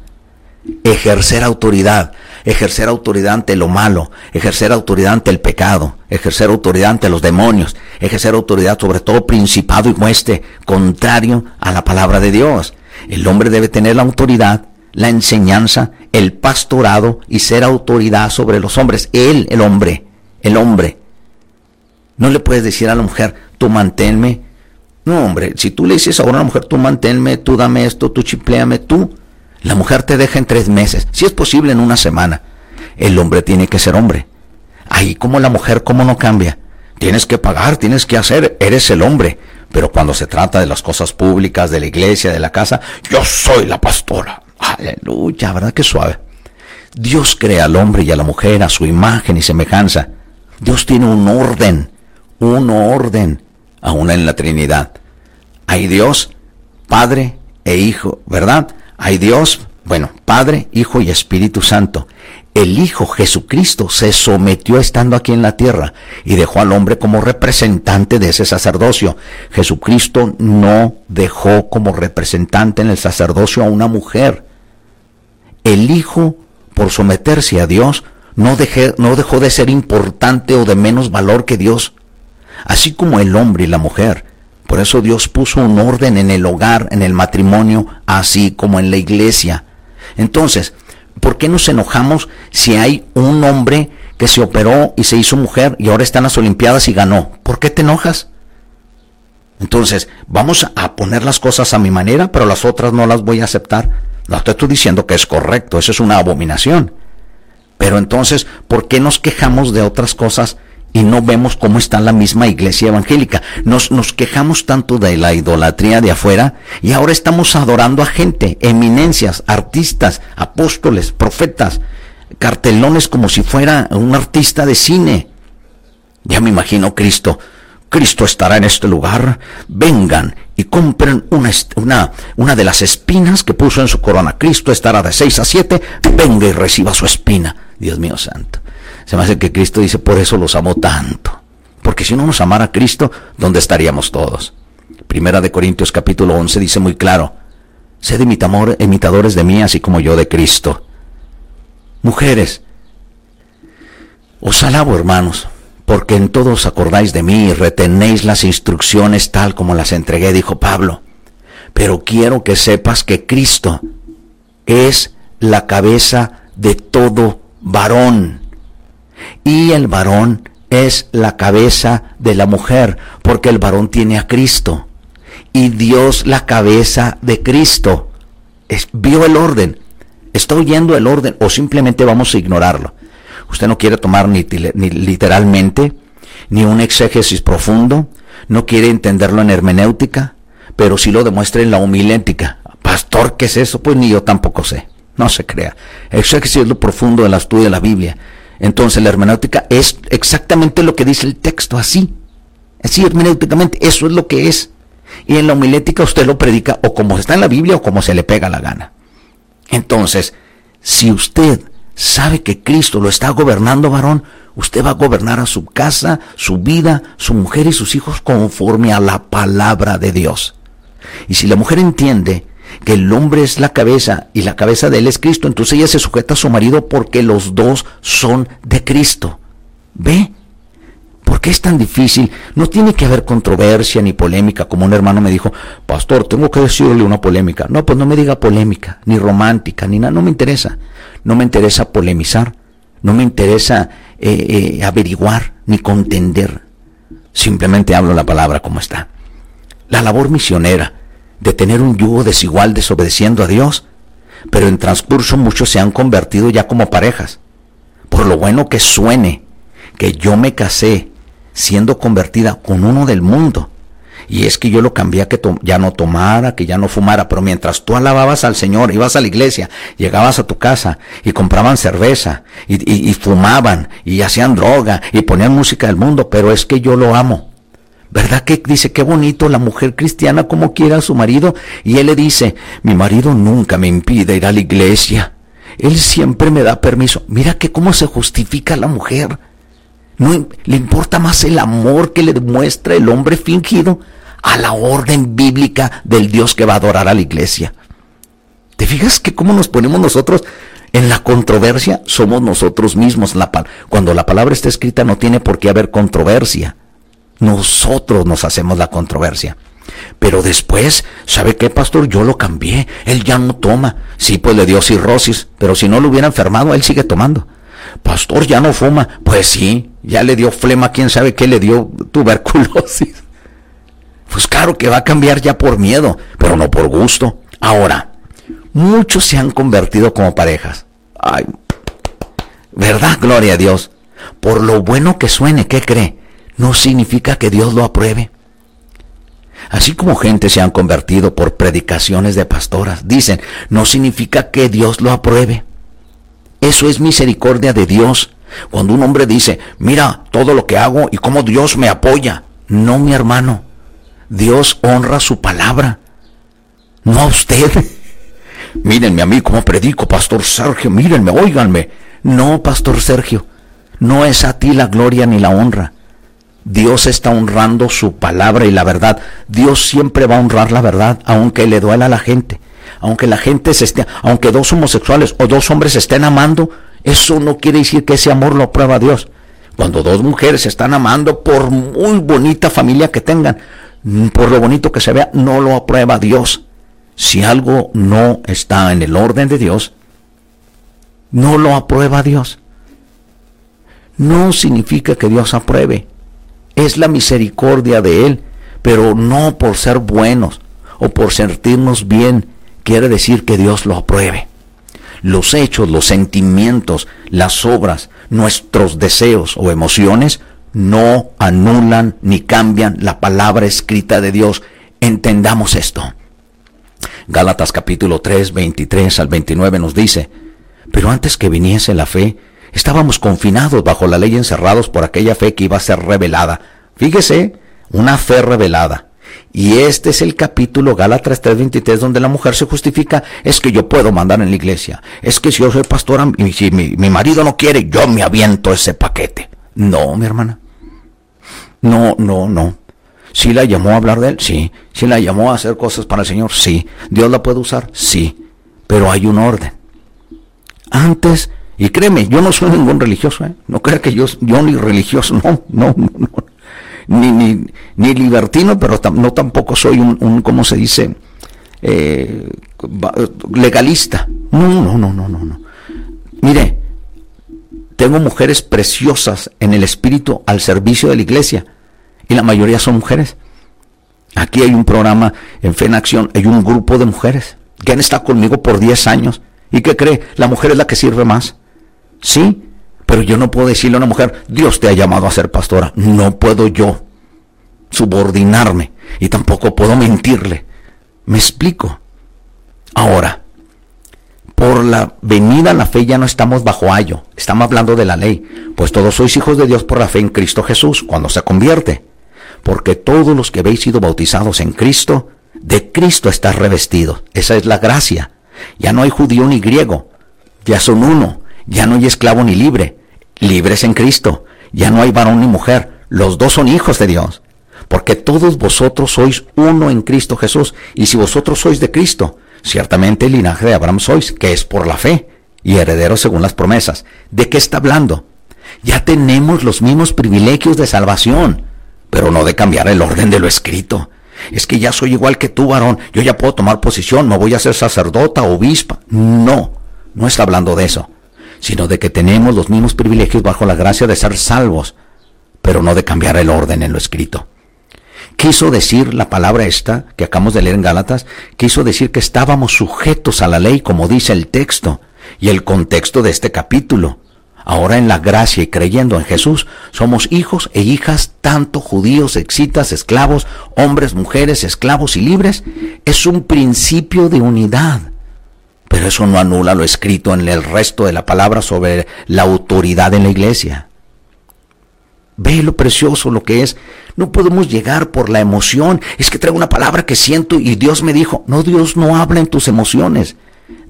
Ejercer autoridad, ejercer autoridad ante lo malo, ejercer autoridad ante el pecado, ejercer autoridad ante los demonios, ejercer autoridad sobre todo principado y mueste contrario a la palabra de Dios. El hombre debe tener la autoridad, la enseñanza, el pastorado y ser autoridad sobre los hombres. Él, el hombre, el hombre. No le puedes decir a la mujer, tú manténme. No, hombre, si tú le dices a una mujer, tú manténme, tú dame esto, tú chipléame, tú, la mujer te deja en tres meses, si es posible en una semana. El hombre tiene que ser hombre. Ahí como la mujer, ¿cómo no cambia? Tienes que pagar, tienes que hacer, eres el hombre. Pero cuando se trata de las cosas públicas, de la iglesia, de la casa, yo soy la pastora. Aleluya, ¿verdad que suave? Dios crea al hombre y a la mujer a su imagen y semejanza. Dios tiene un orden, un orden, aún en la Trinidad. Hay Dios, Padre e Hijo, ¿verdad? Hay Dios, bueno, Padre, Hijo y Espíritu Santo. El Hijo Jesucristo se sometió estando aquí en la tierra y dejó al hombre como representante de ese sacerdocio. Jesucristo no dejó como representante en el sacerdocio a una mujer. El Hijo, por someterse a Dios, no, no dejó de ser importante o de menos valor que Dios. Así como el hombre y la mujer. Por eso Dios puso un orden en el hogar, en el matrimonio, así como en la iglesia. Entonces, ¿por qué nos enojamos si hay un hombre que se operó y se hizo mujer y ahora está en las Olimpiadas y ganó? ¿Por qué te enojas? Entonces, vamos a poner las cosas a mi manera, pero las otras no las voy a aceptar. No te estoy diciendo que es correcto, eso es una abominación. Pero entonces, ¿por qué nos quejamos de otras cosas y no vemos cómo está la misma iglesia evangélica? Nos, nos quejamos tanto de la idolatría de afuera y ahora estamos adorando a gente, eminencias, artistas, apóstoles, profetas, cartelones como si fuera un artista de cine. Ya me imagino Cristo. Cristo estará en este lugar. Vengan y compren una, una, una de las espinas que puso en su corona. Cristo estará de 6 a 7. Venga y reciba su espina. Dios mío santo. Se me hace que Cristo dice, por eso los amo tanto. Porque si no nos amara Cristo, ¿dónde estaríamos todos? Primera de Corintios capítulo 11 dice muy claro, sed imitadores de mí, así como yo de Cristo. Mujeres, os alabo hermanos, porque en todos acordáis de mí y retenéis las instrucciones tal como las entregué, dijo Pablo. Pero quiero que sepas que Cristo es la cabeza de todo varón. Y el varón es la cabeza de la mujer, porque el varón tiene a Cristo. Y Dios la cabeza de Cristo. Vio el orden. ¿Está oyendo el orden o simplemente vamos a ignorarlo? Usted no quiere tomar ni, ni literalmente, ni un exégesis profundo, no quiere entenderlo en hermenéutica, pero sí lo demuestra en la homilética. Pastor, ¿qué es eso? Pues ni yo tampoco sé. No se crea. Exégesis es lo profundo del estudio de la Biblia. Entonces la hermenéutica es exactamente lo que dice el texto, así. Así hermenéuticamente, eso es lo que es. Y en la homilética usted lo predica o como está en la Biblia o como se le pega la gana. Entonces, si usted sabe que Cristo lo está gobernando, varón, usted va a gobernar a su casa, su vida, su mujer y sus hijos conforme a la palabra de Dios. Y si la mujer entiende que el hombre es la cabeza y la cabeza de él es Cristo, entonces ella se sujeta a su marido porque los dos son de Cristo. ¿Ve? ¿Por qué es tan difícil? No tiene que haber controversia ni polémica, como un hermano me dijo, pastor, tengo que decirle una polémica. No, pues no me diga polémica, ni romántica, ni nada, no me interesa. No me interesa polemizar, no me interesa eh, eh, averiguar, ni contender. Simplemente hablo la palabra como está. La labor misionera de tener un yugo desigual desobedeciendo a Dios, pero en transcurso muchos se han convertido ya como parejas. Por lo bueno que suene que yo me casé siendo convertida con uno del mundo. Y es que yo lo cambié que ya no tomara, que ya no fumara, pero mientras tú alababas al Señor, ibas a la iglesia, llegabas a tu casa y compraban cerveza y, y fumaban y hacían droga y ponían música del mundo, pero es que yo lo amo. ¿Verdad que dice qué bonito la mujer cristiana como quiera a su marido? Y él le dice, mi marido nunca me impide ir a la iglesia. Él siempre me da permiso. Mira que cómo se justifica la mujer. No le importa más el amor que le demuestra el hombre fingido a la orden bíblica del Dios que va a adorar a la iglesia. ¿Te fijas que cómo nos ponemos nosotros en la controversia? Somos nosotros mismos. La, cuando la palabra está escrita no tiene por qué haber controversia. Nosotros nos hacemos la controversia. Pero después, ¿sabe qué, pastor? Yo lo cambié. Él ya no toma. Sí, pues le dio cirrosis, pero si no lo hubiera enfermado, él sigue tomando. Pastor, ya no fuma. Pues sí, ya le dio flema, quién sabe qué le dio tuberculosis. Pues claro que va a cambiar ya por miedo, pero no por gusto. Ahora, muchos se han convertido como parejas. Ay, ¿verdad? Gloria a Dios. Por lo bueno que suene, ¿qué cree? No significa que Dios lo apruebe. Así como gente se han convertido por predicaciones de pastoras, dicen, no significa que Dios lo apruebe. Eso es misericordia de Dios. Cuando un hombre dice, mira todo lo que hago y cómo Dios me apoya. No, mi hermano. Dios honra su palabra. No a usted. mírenme a mí como predico, Pastor Sergio. Mírenme, óiganme. No, Pastor Sergio. No es a ti la gloria ni la honra. Dios está honrando su palabra y la verdad. Dios siempre va a honrar la verdad, aunque le duela a la gente. Aunque la gente se esté, aunque dos homosexuales o dos hombres se estén amando Eso no quiere decir que ese amor lo aprueba Dios. Cuando dos mujeres se están amando, por muy bonita familia que tengan, por lo bonito que se vea, no lo aprueba Dios. Si algo no está en el orden de Dios, no lo aprueba Dios. No significa que Dios apruebe. Es la misericordia de Él, pero no por ser buenos o por sentirnos bien quiere decir que Dios lo apruebe. Los hechos, los sentimientos, las obras, nuestros deseos o emociones no anulan ni cambian la palabra escrita de Dios. Entendamos esto. Gálatas capítulo 3, 23 al 29 nos dice, pero antes que viniese la fe, estábamos confinados bajo la ley encerrados por aquella fe que iba a ser revelada. Fíjese, una fe revelada. Y este es el capítulo Gálatas 3:23 donde la mujer se justifica, es que yo puedo mandar en la iglesia, es que si yo soy pastora y si mi, mi marido no quiere, yo me aviento ese paquete. No, mi hermana. No, no, no. ¿Sí la llamó a hablar de él? Sí. ¿Sí la llamó a hacer cosas para el Señor? Sí. ¿Dios la puede usar? Sí. Pero hay un orden. Antes, y créeme, yo no soy ningún religioso, ¿eh? No crea que yo, yo ni religioso, no, no, no. Ni, ni, ni libertino, pero no tampoco soy un, un ¿cómo se dice? Eh, legalista. No, no, no, no, no, no. Mire, tengo mujeres preciosas en el espíritu al servicio de la iglesia y la mayoría son mujeres. Aquí hay un programa en Fe en Acción, hay un grupo de mujeres que han estado conmigo por 10 años. ¿Y qué cree? La mujer es la que sirve más. Sí, pero yo no puedo decirle a una mujer, Dios te ha llamado a ser pastora. No puedo yo subordinarme y tampoco puedo mentirle. ¿Me explico? Ahora, por la venida a la fe ya no estamos bajo ayo, estamos hablando de la ley, pues todos sois hijos de Dios por la fe en Cristo Jesús, cuando se convierte porque todos los que habéis sido bautizados en Cristo, de Cristo está revestido. Esa es la gracia. Ya no hay judío ni griego, ya son uno, ya no hay esclavo ni libre, libres en Cristo, ya no hay varón ni mujer, los dos son hijos de Dios, porque todos vosotros sois uno en Cristo Jesús, y si vosotros sois de Cristo, ciertamente el linaje de Abraham sois, que es por la fe, y herederos según las promesas. ¿De qué está hablando? Ya tenemos los mismos privilegios de salvación pero no de cambiar el orden de lo escrito. Es que ya soy igual que tú, varón, yo ya puedo tomar posición, no voy a ser sacerdota obispa. No, no está hablando de eso, sino de que tenemos los mismos privilegios bajo la gracia de ser salvos, pero no de cambiar el orden en lo escrito. Quiso decir la palabra esta que acabamos de leer en Gálatas, quiso decir que estábamos sujetos a la ley como dice el texto y el contexto de este capítulo. Ahora en la gracia y creyendo en Jesús, somos hijos e hijas tanto judíos, exitas, esclavos, hombres, mujeres, esclavos y libres. Es un principio de unidad. Pero eso no anula lo escrito en el resto de la palabra sobre la autoridad en la iglesia. Ve lo precioso lo que es. No podemos llegar por la emoción. Es que traigo una palabra que siento y Dios me dijo. No, Dios no habla en tus emociones.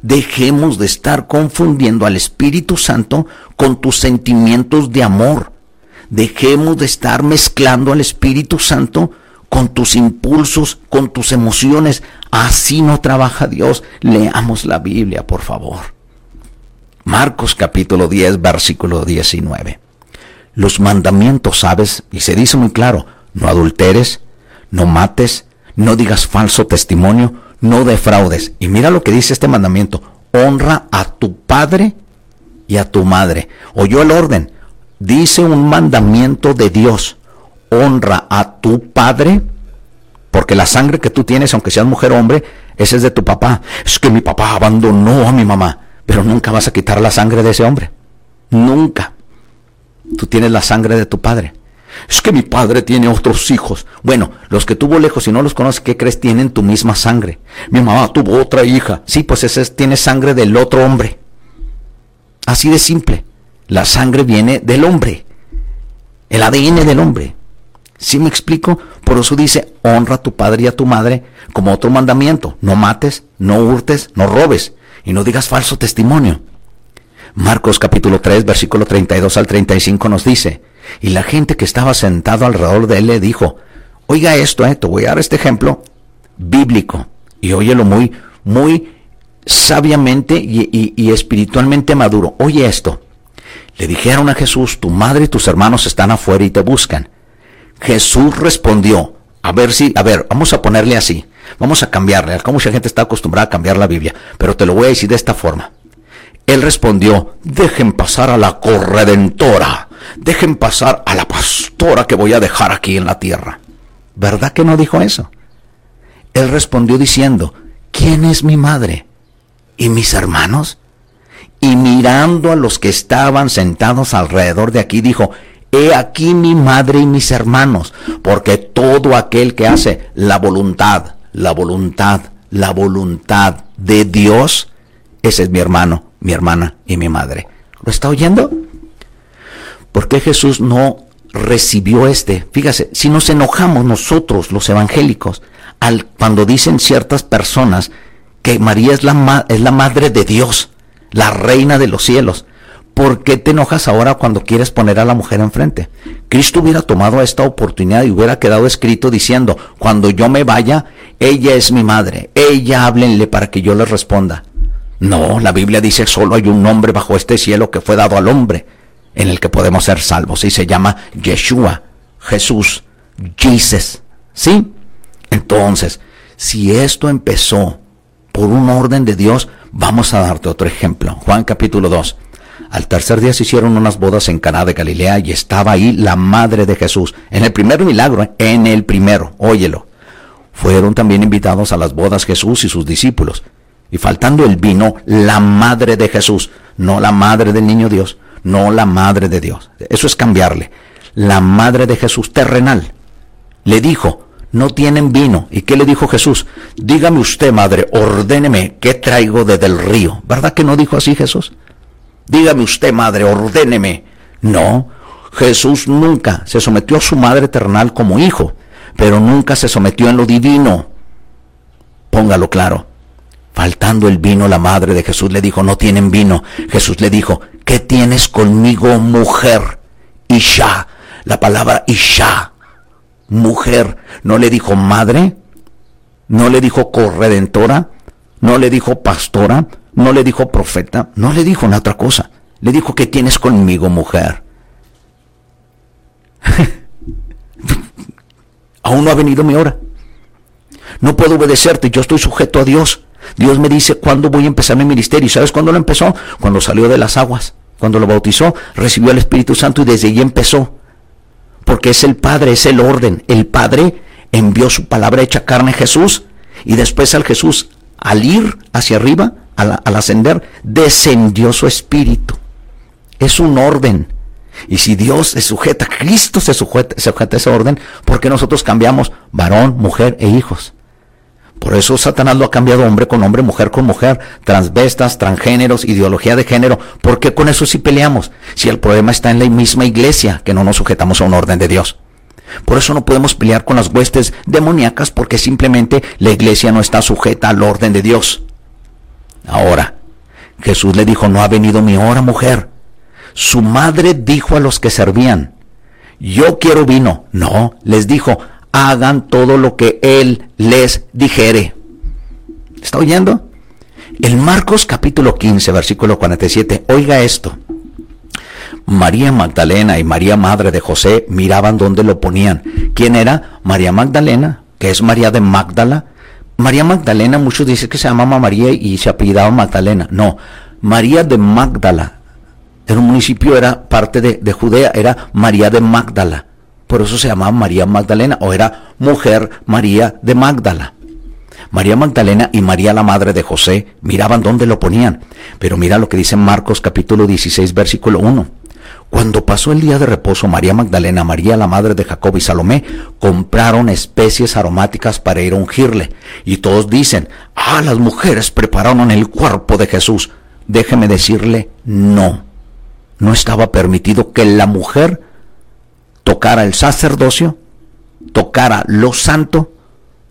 Dejemos de estar confundiendo al Espíritu Santo con tus sentimientos de amor. Dejemos de estar mezclando al Espíritu Santo con tus impulsos, con tus emociones. Así no trabaja Dios. Leamos la Biblia, por favor. Marcos capítulo 10, versículo 19. Los mandamientos, ¿sabes? Y se dice muy claro, no adulteres, no mates, no digas falso testimonio, no defraudes. Y mira lo que dice este mandamiento, honra a tu padre y a tu madre. Oyó el orden, dice un mandamiento de Dios, honra a tu padre, porque la sangre que tú tienes, aunque seas mujer o hombre, esa es de tu papá. Es que mi papá abandonó a mi mamá, pero nunca vas a quitar la sangre de ese hombre. Nunca. Tú tienes la sangre de tu padre. Es que mi padre tiene otros hijos. Bueno, los que tuvo lejos y no los conoces, ¿qué crees? Tienen tu misma sangre. Mi mamá tuvo otra hija. Sí, pues ese tiene sangre del otro hombre. Así de simple. La sangre viene del hombre. El ADN del hombre. ¿Sí me explico? Por eso dice, honra a tu padre y a tu madre como otro mandamiento. No mates, no hurtes, no robes y no digas falso testimonio. Marcos capítulo 3, versículo 32 al 35 nos dice, y la gente que estaba sentado alrededor de él le dijo, oiga esto, eh, te voy a dar este ejemplo bíblico. Y óyelo muy, muy sabiamente y, espiritualmente maduro. Oye esto. Le dijeron a Jesús, tu madre y tus hermanos están afuera y te buscan. Jesús respondió, a ver si, a ver, vamos a ponerle así, vamos a cambiarle, como mucha gente está acostumbrada a cambiar la Biblia, pero te lo voy a decir de esta forma. Él respondió, dejen pasar a la corredentora, dejen pasar a la pastora que voy a dejar aquí en la tierra. ¿Verdad que no dijo eso? Él respondió diciendo, ¿quién es mi madre? ¿Y mis hermanos? Y mirando a los que estaban sentados alrededor de aquí, dijo, He aquí mi madre y mis hermanos, porque todo aquel que hace la voluntad, la voluntad, la voluntad de Dios, ese es mi hermano, mi hermana y mi madre. ¿Lo está oyendo? ¿Por qué Jesús no recibió este? Fíjese, si nos enojamos nosotros, los evangélicos, al, cuando dicen ciertas personas que María es la, es la madre de Dios, la reina de los cielos, ¿por qué te enojas ahora cuando quieres poner a la mujer enfrente? Cristo hubiera tomado esta oportunidad y hubiera quedado escrito diciendo, cuando yo me vaya, ella es mi madre, ella háblenle para que yo les responda. No, la Biblia dice solo hay un nombre bajo este cielo que fue dado al hombre en el que podemos ser salvos y se llama Yeshua, Jesús, Jesus. ¿Sí? Entonces, si esto empezó por un orden de Dios, vamos a darte otro ejemplo. Juan capítulo 2. Al tercer día se hicieron unas bodas en Caná de Galilea y estaba ahí la madre de Jesús. En el primer milagro, ¿eh? en el primero, óyelo. Fueron también invitados a las bodas Jesús y sus discípulos. Y faltando el vino, la madre de Jesús, no la madre del niño Dios, no la madre de Dios. Eso es cambiarle. La madre de Jesús terrenal le dijo, no tienen vino. ¿Y qué le dijo Jesús? Dígame usted, madre, ordéneme qué traigo desde el río. ¿Verdad que no dijo así Jesús? Dígame usted, madre, ordéneme. No, Jesús nunca se sometió a su madre eternal como hijo, pero nunca se sometió en lo divino. Póngalo claro. Faltando el vino, la madre de Jesús le dijo, no tienen vino. Jesús le dijo, ¿qué tienes conmigo, mujer? Isha, la palabra Isha, mujer, no le dijo madre, no le dijo corredentora, no le dijo pastora, no le dijo profeta, no le dijo una otra cosa. Le dijo que tienes conmigo, mujer. Aún no ha venido mi hora. No puedo obedecerte, yo estoy sujeto a Dios. Dios me dice cuándo voy a empezar mi ministerio. ¿Sabes cuándo lo empezó? Cuando salió de las aguas. Cuando lo bautizó, recibió el Espíritu Santo y desde allí empezó. Porque es el Padre, es el orden. El Padre envió su palabra hecha carne a Jesús y después al Jesús, al ir hacia arriba, al, ascender, descendió su espíritu. Es un orden. Y si Dios se sujeta, Cristo se sujeta, se sujeta a ese orden, porque nosotros cambiamos varón, mujer e hijos? Por eso Satanás lo ha cambiado hombre con hombre, mujer con mujer, transvestas, transgéneros, ideología de género. ¿Por qué con eso sí peleamos? Si el problema está en la misma iglesia, que no nos sujetamos a un orden de Dios. Por eso no podemos pelear con las huestes demoníacas porque simplemente la iglesia no está sujeta al orden de Dios. Ahora, Jesús le dijo, no ha venido mi hora, mujer. Su madre dijo a los que servían, yo quiero vino. No, les dijo, hagan todo lo que Él les dijere. ¿Está oyendo? En Marcos capítulo 15, versículo 47, oiga esto. María Magdalena y María Madre de José miraban dónde lo ponían. ¿Quién era? María Magdalena, que es María de Magdala, María Magdalena, muchos dicen que se llamaba María y se apellidaba Magdalena. No, María de Magdala. Era un municipio, era parte de, Judea, era María de Magdala. Por eso se llamaba María Magdalena, o era mujer María de Magdala. María Magdalena y María la madre de José miraban dónde lo ponían. Pero mira lo que dice Marcos capítulo 16, versículo 1. Cuando pasó el día de reposo, María Magdalena, María la madre de Jacob y Salomé compraron especies aromáticas para ir a ungirle. Y todos dicen, ah, las mujeres prepararon el cuerpo de Jesús. Déjeme decirle, no. No estaba permitido que la mujer tocara el sacerdocio, tocara lo santo,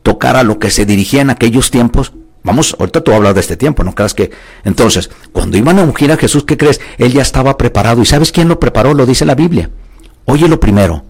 tocara lo que se dirigía en aquellos tiempos Vamos, ahorita tú hablas de este tiempo, ¿no creas que? Entonces, cuando iban a ungir a Jesús, ¿qué crees? Él ya estaba preparado. ¿Y sabes quién lo preparó? Lo dice la Biblia. Oye lo primero,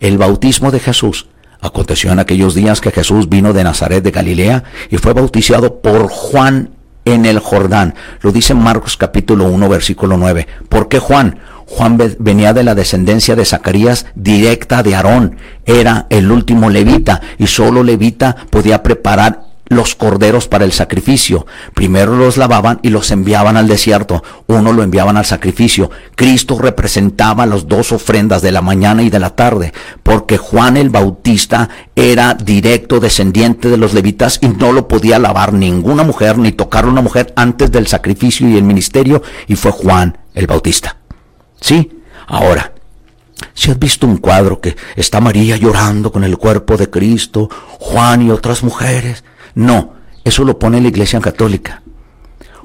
el bautismo de Jesús. Aconteció en aquellos días que Jesús vino de Nazaret de Galilea y fue bautizado por Juan en el Jordán. Lo dice Marcos capítulo 1 versículo 9. ¿Por qué Juan? Juan venía de la descendencia de Zacarías directa de Aarón. Era el último levita y solo levita podía preparar los corderos para el sacrificio. Primero los lavaban y los enviaban al desierto. Uno lo enviaban al sacrificio. Cristo representaba las dos ofrendas de la mañana y de la tarde, porque Juan el Bautista era directo descendiente de los levitas y no lo podía lavar ninguna mujer ni tocar una mujer antes del sacrificio y el ministerio, y fue Juan el Bautista. Sí, ahora, si has visto un cuadro que está María llorando con el cuerpo de Cristo, Juan y otras mujeres, no, eso lo pone la Iglesia Católica.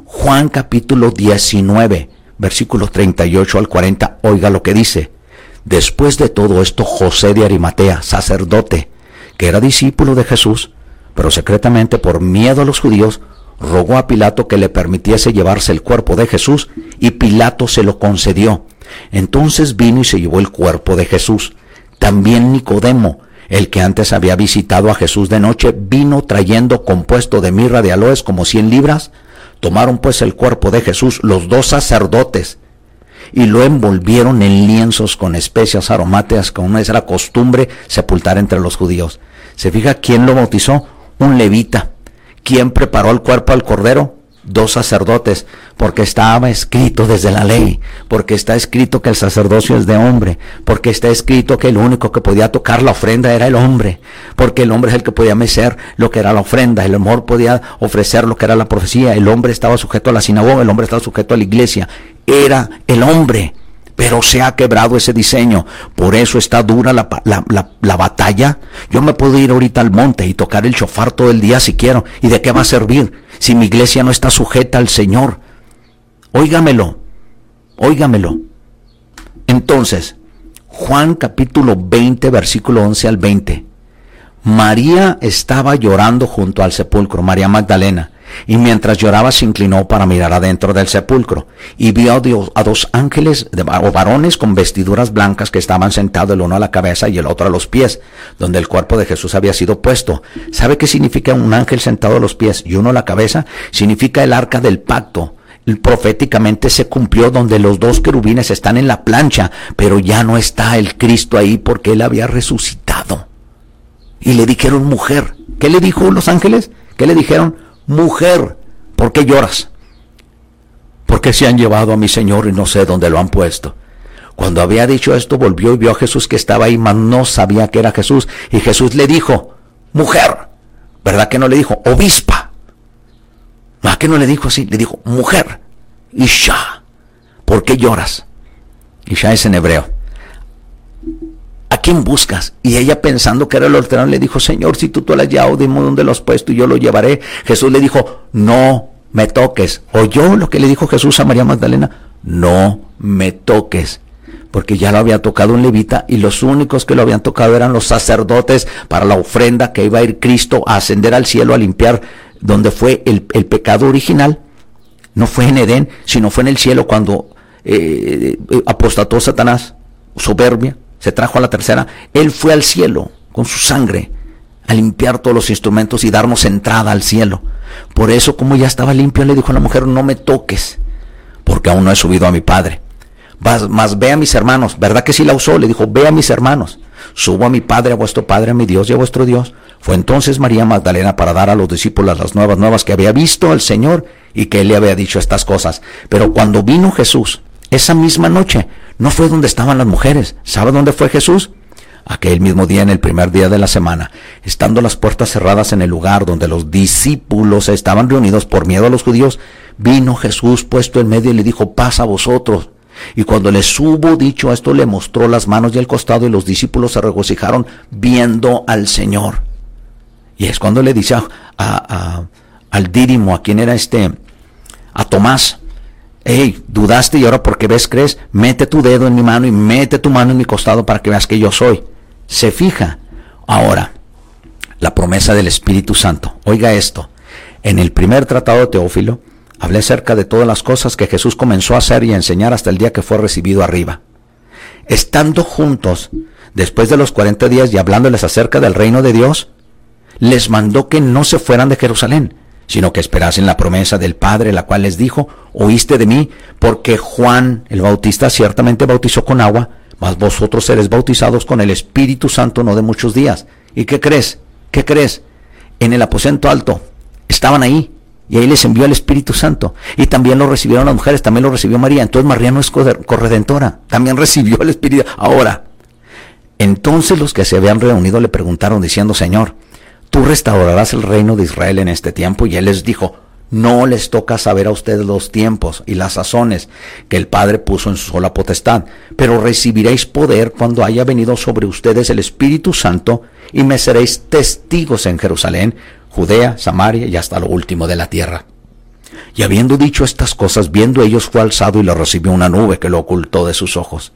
Juan capítulo 19, versículos 38 al 40, oiga lo que dice. Después de todo esto, José de Arimatea, sacerdote, que era discípulo de Jesús, pero secretamente por miedo a los judíos, rogó a Pilato que le permitiese llevarse el cuerpo de Jesús, y Pilato se lo concedió. Entonces vino y se llevó el cuerpo de Jesús. También Nicodemo, el que antes había visitado a Jesús de noche vino trayendo compuesto de mirra de aloes como cien libras. Tomaron pues el cuerpo de Jesús los dos sacerdotes y lo envolvieron en lienzos con especias aromáticas, como es la costumbre sepultar entre los judíos. ¿Se fija quién lo bautizó? Un levita. ¿Quién preparó el cuerpo al cordero? Dos sacerdotes, porque estaba escrito desde la ley, porque está escrito que el sacerdocio es de hombre, porque está escrito que el único que podía tocar la ofrenda era el hombre, porque el hombre es el que podía mecer lo que era la ofrenda, el amor podía ofrecer lo que era la profecía, el hombre estaba sujeto a la sinagoga, el hombre estaba sujeto a la iglesia, era el hombre. Pero se ha quebrado ese diseño. Por eso está dura la, la, batalla. Yo me puedo ir ahorita al monte y tocar el chofar todo el día si quiero. ¿Y de qué va a servir? Si mi iglesia no está sujeta al Señor. Óigamelo, óigamelo. Entonces, Juan capítulo 20, versículo 11 al 20. María estaba llorando junto al sepulcro, María Magdalena, y mientras lloraba se inclinó para mirar adentro del sepulcro, y vio a, dos ángeles o varones con vestiduras blancas que estaban sentados el uno a la cabeza y el otro a los pies, donde el cuerpo de Jesús había sido puesto. ¿Sabe qué significa un ángel sentado a los pies y uno a la cabeza? Significa el arca del pacto. Proféticamente se cumplió donde los dos querubines están en la plancha, pero ya no está el Cristo ahí porque él había resucitado. Y le dijeron mujer. ¿Qué le dijo los ángeles? ¿Qué le dijeron? Mujer, ¿por qué lloras? Porque se han llevado a mi Señor y no sé dónde lo han puesto. Cuando había dicho esto, volvió y vio a Jesús que estaba ahí, mas no sabía que era Jesús. Y Jesús le dijo, mujer, ¿verdad que no le dijo obispa? ¿Verdad que no le dijo así? Le dijo, mujer, Isha, ¿por qué lloras? Isha es en hebreo. ¿A quién buscas? Y ella pensando que era el hortelano le dijo, Señor, si tú, tú lo has llevado, dime dónde lo has puesto y yo lo llevaré. Jesús le dijo, no me toques. ¿Oyó lo que le dijo Jesús a María Magdalena? No me toques. Porque ya lo había tocado un levita y los únicos que lo habían tocado eran los sacerdotes para la ofrenda que iba a ir Cristo a ascender al cielo a limpiar donde fue el, pecado original. No fue en Edén, sino fue en el cielo cuando eh, eh, apostató Satanás, soberbia, se trajo a la tercera, Él fue al cielo con su sangre a limpiar todos los instrumentos y darnos entrada al cielo. Por eso, como ya estaba limpio, le dijo a la mujer, no me toques, porque aún no he subido a mi Padre. Mas, ve a mis hermanos, ¿verdad que sí la usó? Le dijo, ve a mis hermanos, subo a mi Padre, a vuestro Padre, a mi Dios y a vuestro Dios. Fue entonces María Magdalena para dar a los discípulos las nuevas nuevas que había visto al Señor y que él le había dicho estas cosas. Pero cuando vino Jesús, esa misma noche, no fue donde estaban las mujeres. ¿Sabe dónde fue Jesús? Aquel mismo día, en el primer día de la semana, estando las puertas cerradas en el lugar donde los discípulos estaban reunidos por miedo a los judíos, vino Jesús puesto en medio y le dijo, pasa a vosotros. Y cuando les hubo dicho esto, le mostró las manos y el costado y los discípulos se regocijaron viendo al Señor. Y es cuando le dice a, al Dírimo, a quien era este, a Tomás, Hey, dudaste y ahora porque ves crees, mete tu dedo en mi mano y mete tu mano en mi costado para que veas que yo soy. Se fija. Ahora, la promesa del Espíritu Santo. Oiga esto. En el primer tratado de Teófilo, hablé acerca de todas las cosas que Jesús comenzó a hacer y a enseñar hasta el día que fue recibido arriba. Estando juntos, después de los cuarenta días y hablándoles acerca del reino de Dios, les mandó que no se fueran de Jerusalén, sino que esperasen la promesa del Padre, la cual les dijo, oíste de mí, porque Juan el Bautista ciertamente bautizó con agua, mas vosotros seréis bautizados con el Espíritu Santo no de muchos días. ¿Y qué crees? ¿Qué crees? En el aposento alto estaban ahí y ahí les envió el Espíritu Santo. Y también lo recibieron las mujeres, también lo recibió María. Entonces María no es corredentora, también recibió el Espíritu. Ahora, entonces los que se habían reunido le preguntaron diciendo, Señor, tú restaurarás el reino de Israel en este tiempo. Y él les dijo, no les toca saber a ustedes los tiempos y las sazones que el Padre puso en su sola potestad, pero recibiréis poder cuando haya venido sobre ustedes el Espíritu Santo y me seréis testigos en Jerusalén, Judea, Samaria y hasta lo último de la tierra. Y habiendo dicho estas cosas, viendo ellos fue alzado y le recibió una nube que lo ocultó de sus ojos.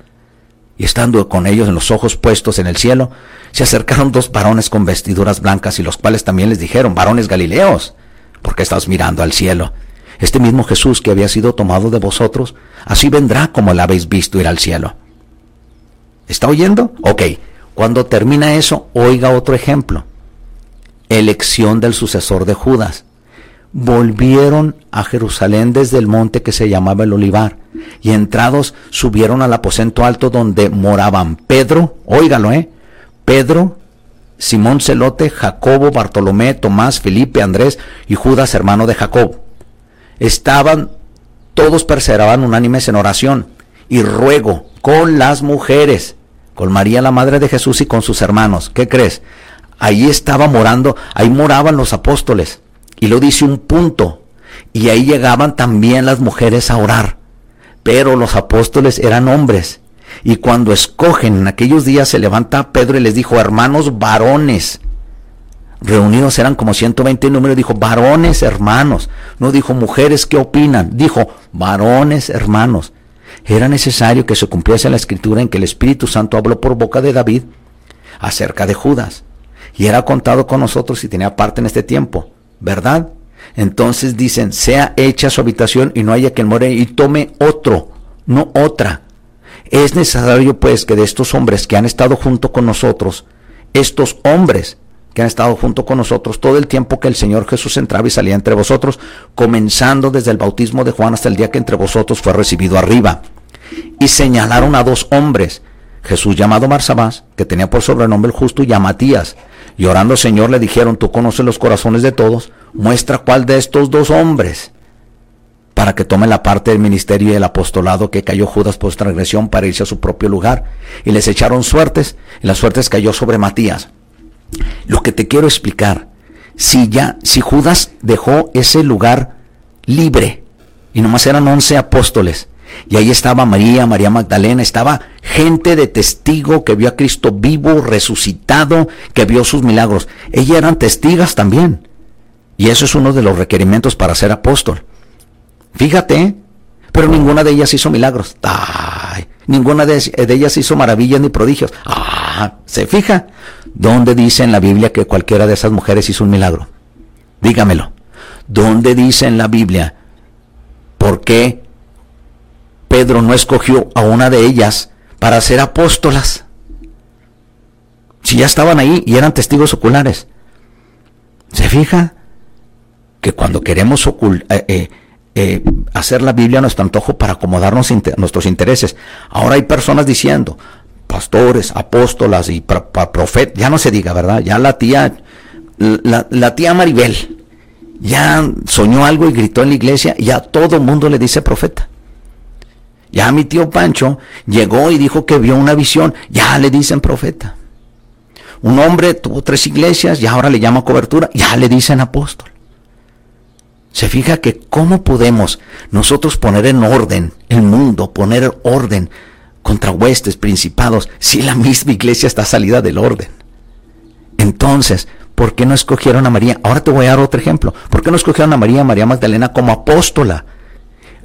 Y estando con ellos en los ojos puestos en el cielo, se acercaron dos varones con vestiduras blancas y los cuales también les dijeron, varones galileos, porque estás mirando al cielo. Este mismo Jesús que había sido tomado de vosotros, así vendrá como la habéis visto ir al cielo. ¿Está oyendo? Ok. Cuando termina eso, oiga otro ejemplo. Elección del sucesor de Judas. Volvieron a Jerusalén desde el monte que se llamaba el Olivar, y entrados subieron al aposento alto donde moraban Pedro, óigalo, ¿eh? Pedro, Simón Celote, Jacobo, Bartolomé, Tomás, Felipe, Andrés y Judas, hermano de Jacob. Estaban, todos perseveraban unánimes en oración y ruego con las mujeres, con María la Madre de Jesús y con sus hermanos. ¿Qué crees? Ahí estaba morando, ahí moraban los apóstoles. Y lo dice un punto. Y ahí llegaban también las mujeres a orar. Pero los apóstoles eran hombres y cuando escogen en aquellos días se levanta Pedro y les dijo, hermanos varones, reunidos eran como 120 números, dijo, varones hermanos, no dijo mujeres, ¿qué opinan? Dijo, varones hermanos. Era necesario que se cumpliese la escritura en que el Espíritu Santo habló por boca de David acerca de Judas. Y era contado con nosotros y tenía parte en este tiempo, ¿verdad? Entonces dicen, sea hecha su habitación y no haya quien muere y tome otro, no otra. Es necesario pues que de estos hombres que han estado junto con nosotros, estos hombres que han estado junto con nosotros todo el tiempo que el Señor Jesús entraba y salía entre vosotros, comenzando desde el bautismo de Juan hasta el día que entre vosotros fue recibido arriba. Y señalaron a dos hombres, Jesús llamado Marsabás, que tenía por sobrenombre el justo, y a Matías. Y orando Señor le dijeron, tú conoces los corazones de todos, muestra cuál de estos dos hombres para que tome la parte del ministerio y el apostolado que cayó Judas por transgresión para irse a su propio lugar. Y les echaron suertes, y las suertes cayó sobre Matías. Lo que te quiero explicar, si ya, si Judas dejó ese lugar libre, y nomás eran once apóstoles, y ahí estaba María, María Magdalena, estaba gente de testigo que vio a Cristo vivo, resucitado, que vio sus milagros. Ellas eran testigas también. Y eso es uno de los requerimientos para ser apóstol. Fíjate, pero ninguna de ellas hizo milagros. Ninguna de, ellas hizo maravillas ni prodigios. Ah, ¿se fija? ¿Dónde dice en la Biblia que cualquiera de esas mujeres hizo un milagro? Dígamelo. ¿Dónde dice en la Biblia por qué Pedro no escogió a una de ellas para ser apóstolas? Si ya estaban ahí y eran testigos oculares. ¿Se fija? Que cuando queremos ocultar... Eh, eh, eh, hacer la Biblia a nuestro antojo para acomodarnos nuestros intereses. Ahora hay personas diciendo, pastores, apóstolas y profetas, ya no se diga, ¿verdad? Ya la tía, la, tía Maribel, ya soñó algo y gritó en la iglesia, ya todo el mundo le dice profeta. Ya mi tío Pancho llegó y dijo que vio una visión, ya le dicen profeta. Un hombre tuvo tres iglesias y ahora le llama cobertura, ya le dicen apóstol. Se fija que cómo podemos nosotros poner en orden el mundo, poner orden contra huestes, principados, si la misma iglesia está salida del orden. Entonces, ¿por qué no escogieron a María? Ahora te voy a dar otro ejemplo. ¿Por qué no escogieron a María, María Magdalena como apóstola?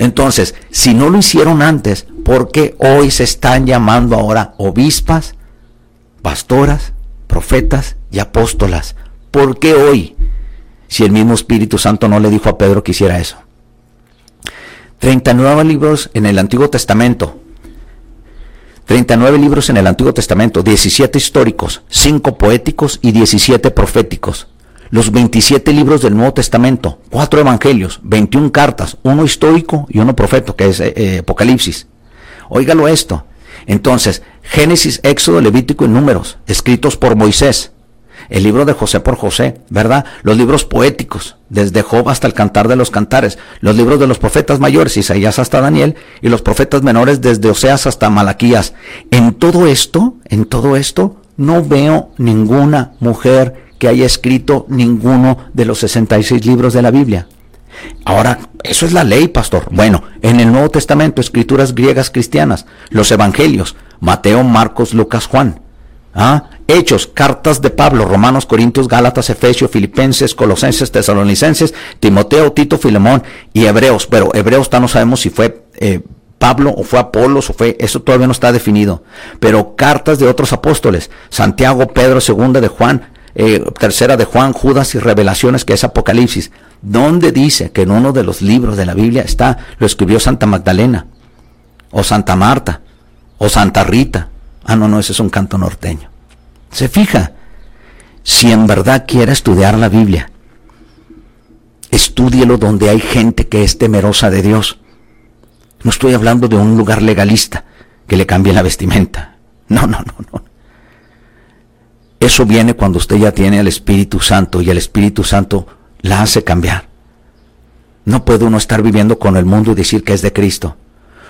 Entonces, si no lo hicieron antes, ¿por qué hoy se están llamando ahora obispas, pastoras, profetas y apóstolas? ¿Por qué hoy? si el mismo Espíritu Santo no le dijo a Pedro que hiciera eso. 39 libros en el Antiguo Testamento. 39 libros en el Antiguo Testamento, 17 históricos, 5 poéticos y 17 proféticos. Los 27 libros del Nuevo Testamento, cuatro evangelios, 21 cartas, uno histórico y uno profeto, que es eh, eh, Apocalipsis. Óigalo esto. Entonces, Génesis, Éxodo, Levítico y Números, escritos por Moisés. El libro de José por José, ¿verdad? Los libros poéticos, desde Job hasta el Cantar de los Cantares. Los libros de los profetas mayores, Isaías hasta Daniel, y los profetas menores desde Oseas hasta Malaquías. En todo esto, en todo esto, no veo ninguna mujer que haya escrito ninguno de los 66 libros de la Biblia. Ahora, eso es la ley, pastor. Bueno, en el Nuevo Testamento, escrituras griegas cristianas, los evangelios, Mateo, Marcos, Lucas, Juan. ¿Ah? Hechos, cartas de Pablo, Romanos, Corintios, Gálatas, Efesios, Filipenses, Colosenses, Tesalonicenses, Timoteo, Tito, Filemón y Hebreos. Pero Hebreos no sabemos si fue eh, Pablo o fue Apolos o fue, eso todavía no está definido. Pero cartas de otros apóstoles, Santiago, Pedro, segunda de Juan, eh, tercera de Juan, Judas y Revelaciones, que es Apocalipsis, donde dice que en uno de los libros de la Biblia está, lo escribió Santa Magdalena, o Santa Marta, o Santa Rita. Ah, no, no, ese es un canto norteño. Se fija, si en verdad quiere estudiar la Biblia, estúdielo donde hay gente que es temerosa de Dios. No estoy hablando de un lugar legalista que le cambie la vestimenta. No, no, no, no. Eso viene cuando usted ya tiene al Espíritu Santo y el Espíritu Santo la hace cambiar. No puede uno estar viviendo con el mundo y decir que es de Cristo.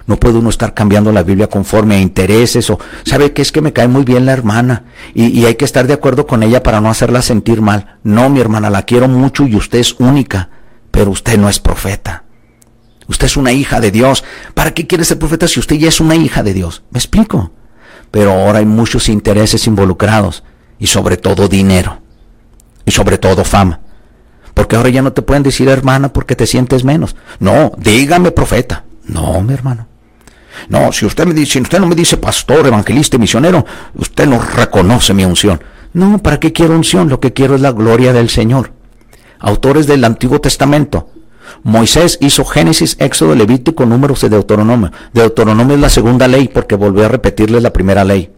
No puede uno estar cambiando la Biblia conforme a intereses o, ¿sabe qué es que me cae muy bien la hermana? Y, y, hay que estar de acuerdo con ella para no hacerla sentir mal. No, mi hermana, la quiero mucho y usted es única, pero usted no es profeta. Usted es una hija de Dios. ¿Para qué quiere ser profeta si usted ya es una hija de Dios? ¿Me explico? Pero ahora hay muchos intereses involucrados y sobre todo dinero y sobre todo fama. Porque ahora ya no te pueden decir hermana porque te sientes menos. No, dígame profeta. No, mi hermano. No, si usted me dice, si usted no me dice pastor, evangelista y misionero, usted no reconoce mi unción. No, ¿para qué quiero unción? Lo que quiero es la gloria del Señor. Autores del Antiguo Testamento. Moisés hizo Génesis, Éxodo, Levítico, Números y Deuteronomio. Deuteronomio es la segunda ley porque volvió a repetirle la primera ley.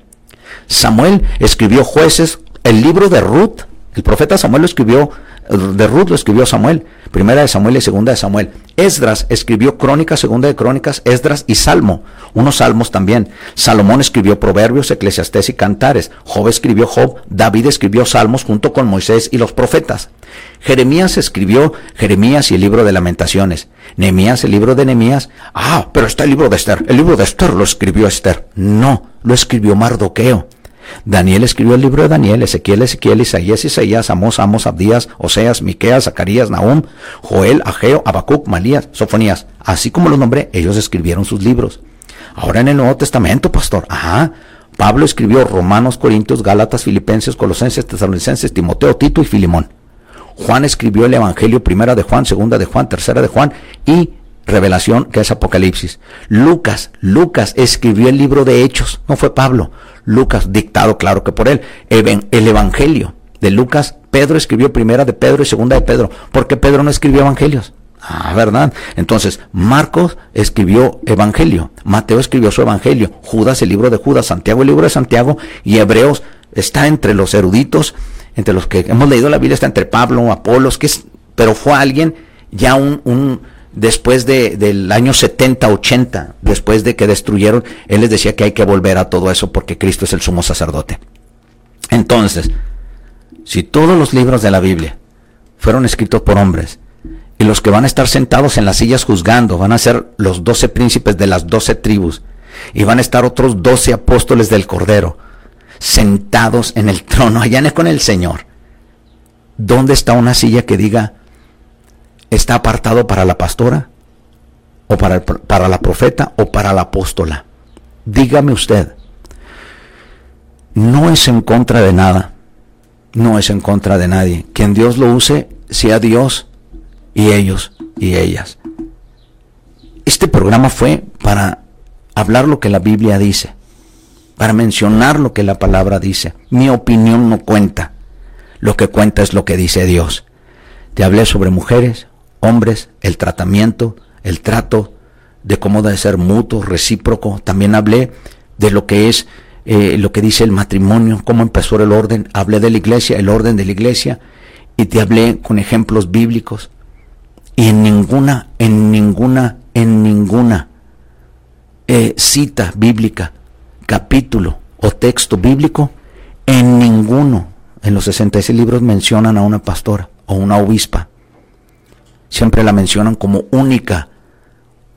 Samuel escribió jueces, el libro de Ruth, el profeta Samuel escribió, de Ruth lo escribió Samuel, primera de Samuel y segunda de Samuel. Esdras escribió crónicas, segunda de crónicas, Esdras y Salmo, unos salmos también. Salomón escribió proverbios, eclesiastés y cantares. Job escribió Job, David escribió salmos junto con Moisés y los profetas. Jeremías escribió Jeremías y el libro de lamentaciones. Nehemías el libro de Nehemías. Ah, pero está el libro de Esther. El libro de Esther lo escribió Esther. No, lo escribió Mardoqueo. Daniel escribió el libro de Daniel, Ezequiel, Ezequiel, Isaías, Isaías, Amos, Amos, Abdías, Oseas, Miqueas, Zacarías, Nahum, Joel, Ageo, Abacuc, Malías, Sofonías. Así como los nombré, ellos escribieron sus libros. Ahora en el Nuevo Testamento, pastor. Ajá. Pablo escribió Romanos, Corintios, Gálatas, Filipenses, Colosenses, Tesalonicenses, Timoteo, Tito y Filimón. Juan escribió el Evangelio primera de Juan, segunda de Juan, tercera de Juan y Revelación, que es Apocalipsis. Lucas, Lucas escribió el libro de Hechos, no fue Pablo. Lucas, dictado claro que por él. El Evangelio de Lucas, Pedro escribió primera de Pedro y segunda de Pedro. ¿Por qué Pedro no escribió Evangelios? Ah, ¿verdad? Entonces, Marcos escribió Evangelio, Mateo escribió su Evangelio, Judas el libro de Judas, Santiago el libro de Santiago y Hebreos está entre los eruditos, entre los que hemos leído la Biblia, está entre Pablo, Apolos, que es, pero fue alguien ya un, un después de, del año 70, 80, después de que destruyeron, él les decía que hay que volver a todo eso porque Cristo es el sumo sacerdote. Entonces, si todos los libros de la Biblia fueron escritos por hombres, y los que van a estar sentados en las sillas juzgando van a ser los doce príncipes de las doce tribus, y van a estar otros doce apóstoles del Cordero, sentados en el trono, allá con el Señor. ¿Dónde está una silla que diga, está apartado para la pastora o para, para la profeta o para la apóstola. Dígame usted, no es en contra de nada, no es en contra de nadie. Quien Dios lo use, sea Dios y ellos y ellas. Este programa fue para hablar lo que la Biblia dice, para mencionar lo que la palabra dice. Mi opinión no cuenta, lo que cuenta es lo que dice Dios. Te hablé sobre mujeres, hombres, el tratamiento, el trato, de cómo debe ser mutuo, recíproco. También hablé de lo que es eh, lo que dice el matrimonio, cómo empezó el orden. Hablé de la iglesia, el orden de la iglesia. y te hablé con ejemplos bíblicos y en ninguna, en ninguna, en ninguna eh, cita bíblica, capítulo o texto bíblico, en ninguno en los 66 libros mencionan a una pastora o una obispa. Siempre la mencionan como única,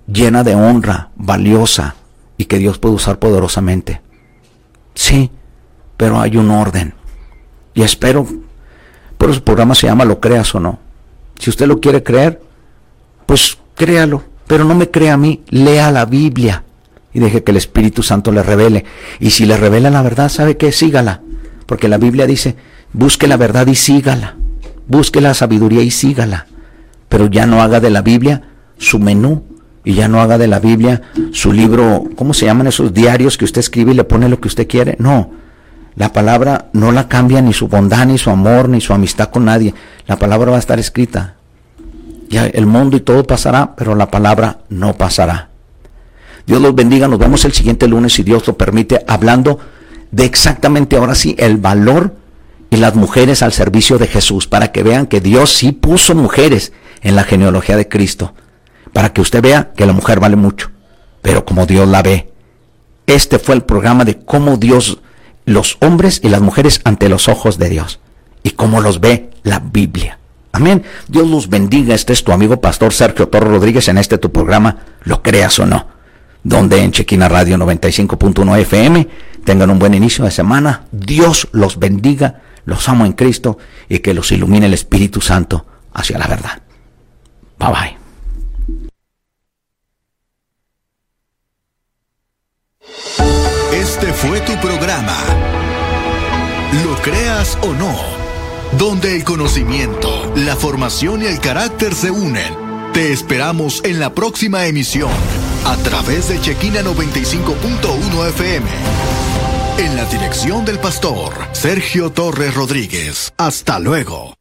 llena de honra, valiosa y que Dios puede usar poderosamente. Sí, pero hay un orden. Y espero, por el programa se llama Lo creas o no. Si usted lo quiere creer, pues créalo, pero no me crea a mí, lea la Biblia y deje que el Espíritu Santo le revele. Y si le revela la verdad, ¿sabe qué? Sígala. Porque la Biblia dice, busque la verdad y sígala. Busque la sabiduría y sígala. Pero ya no haga de la Biblia su menú y ya no haga de la Biblia su libro, ¿cómo se llaman esos diarios que usted escribe y le pone lo que usted quiere? No, la palabra no la cambia ni su bondad, ni su amor, ni su amistad con nadie. La palabra va a estar escrita. Ya el mundo y todo pasará, pero la palabra no pasará. Dios los bendiga, nos vemos el siguiente lunes si Dios lo permite, hablando de exactamente ahora sí el valor y las mujeres al servicio de Jesús, para que vean que Dios sí puso mujeres en la genealogía de Cristo, para que usted vea que la mujer vale mucho, pero como Dios la ve. Este fue el programa de cómo Dios los hombres y las mujeres ante los ojos de Dios y cómo los ve la Biblia. Amén. Dios los bendiga. Este es tu amigo pastor Sergio Torro Rodríguez en este tu programa, lo creas o no, donde en Chequina Radio 95.1 FM tengan un buen inicio de semana. Dios los bendiga, los amo en Cristo y que los ilumine el Espíritu Santo hacia la verdad. Bye bye. Este fue tu programa. Lo creas o no, donde el conocimiento, la formación y el carácter se unen. Te esperamos en la próxima emisión a través de Chequina 95.1 FM. En la dirección del pastor Sergio Torres Rodríguez. Hasta luego.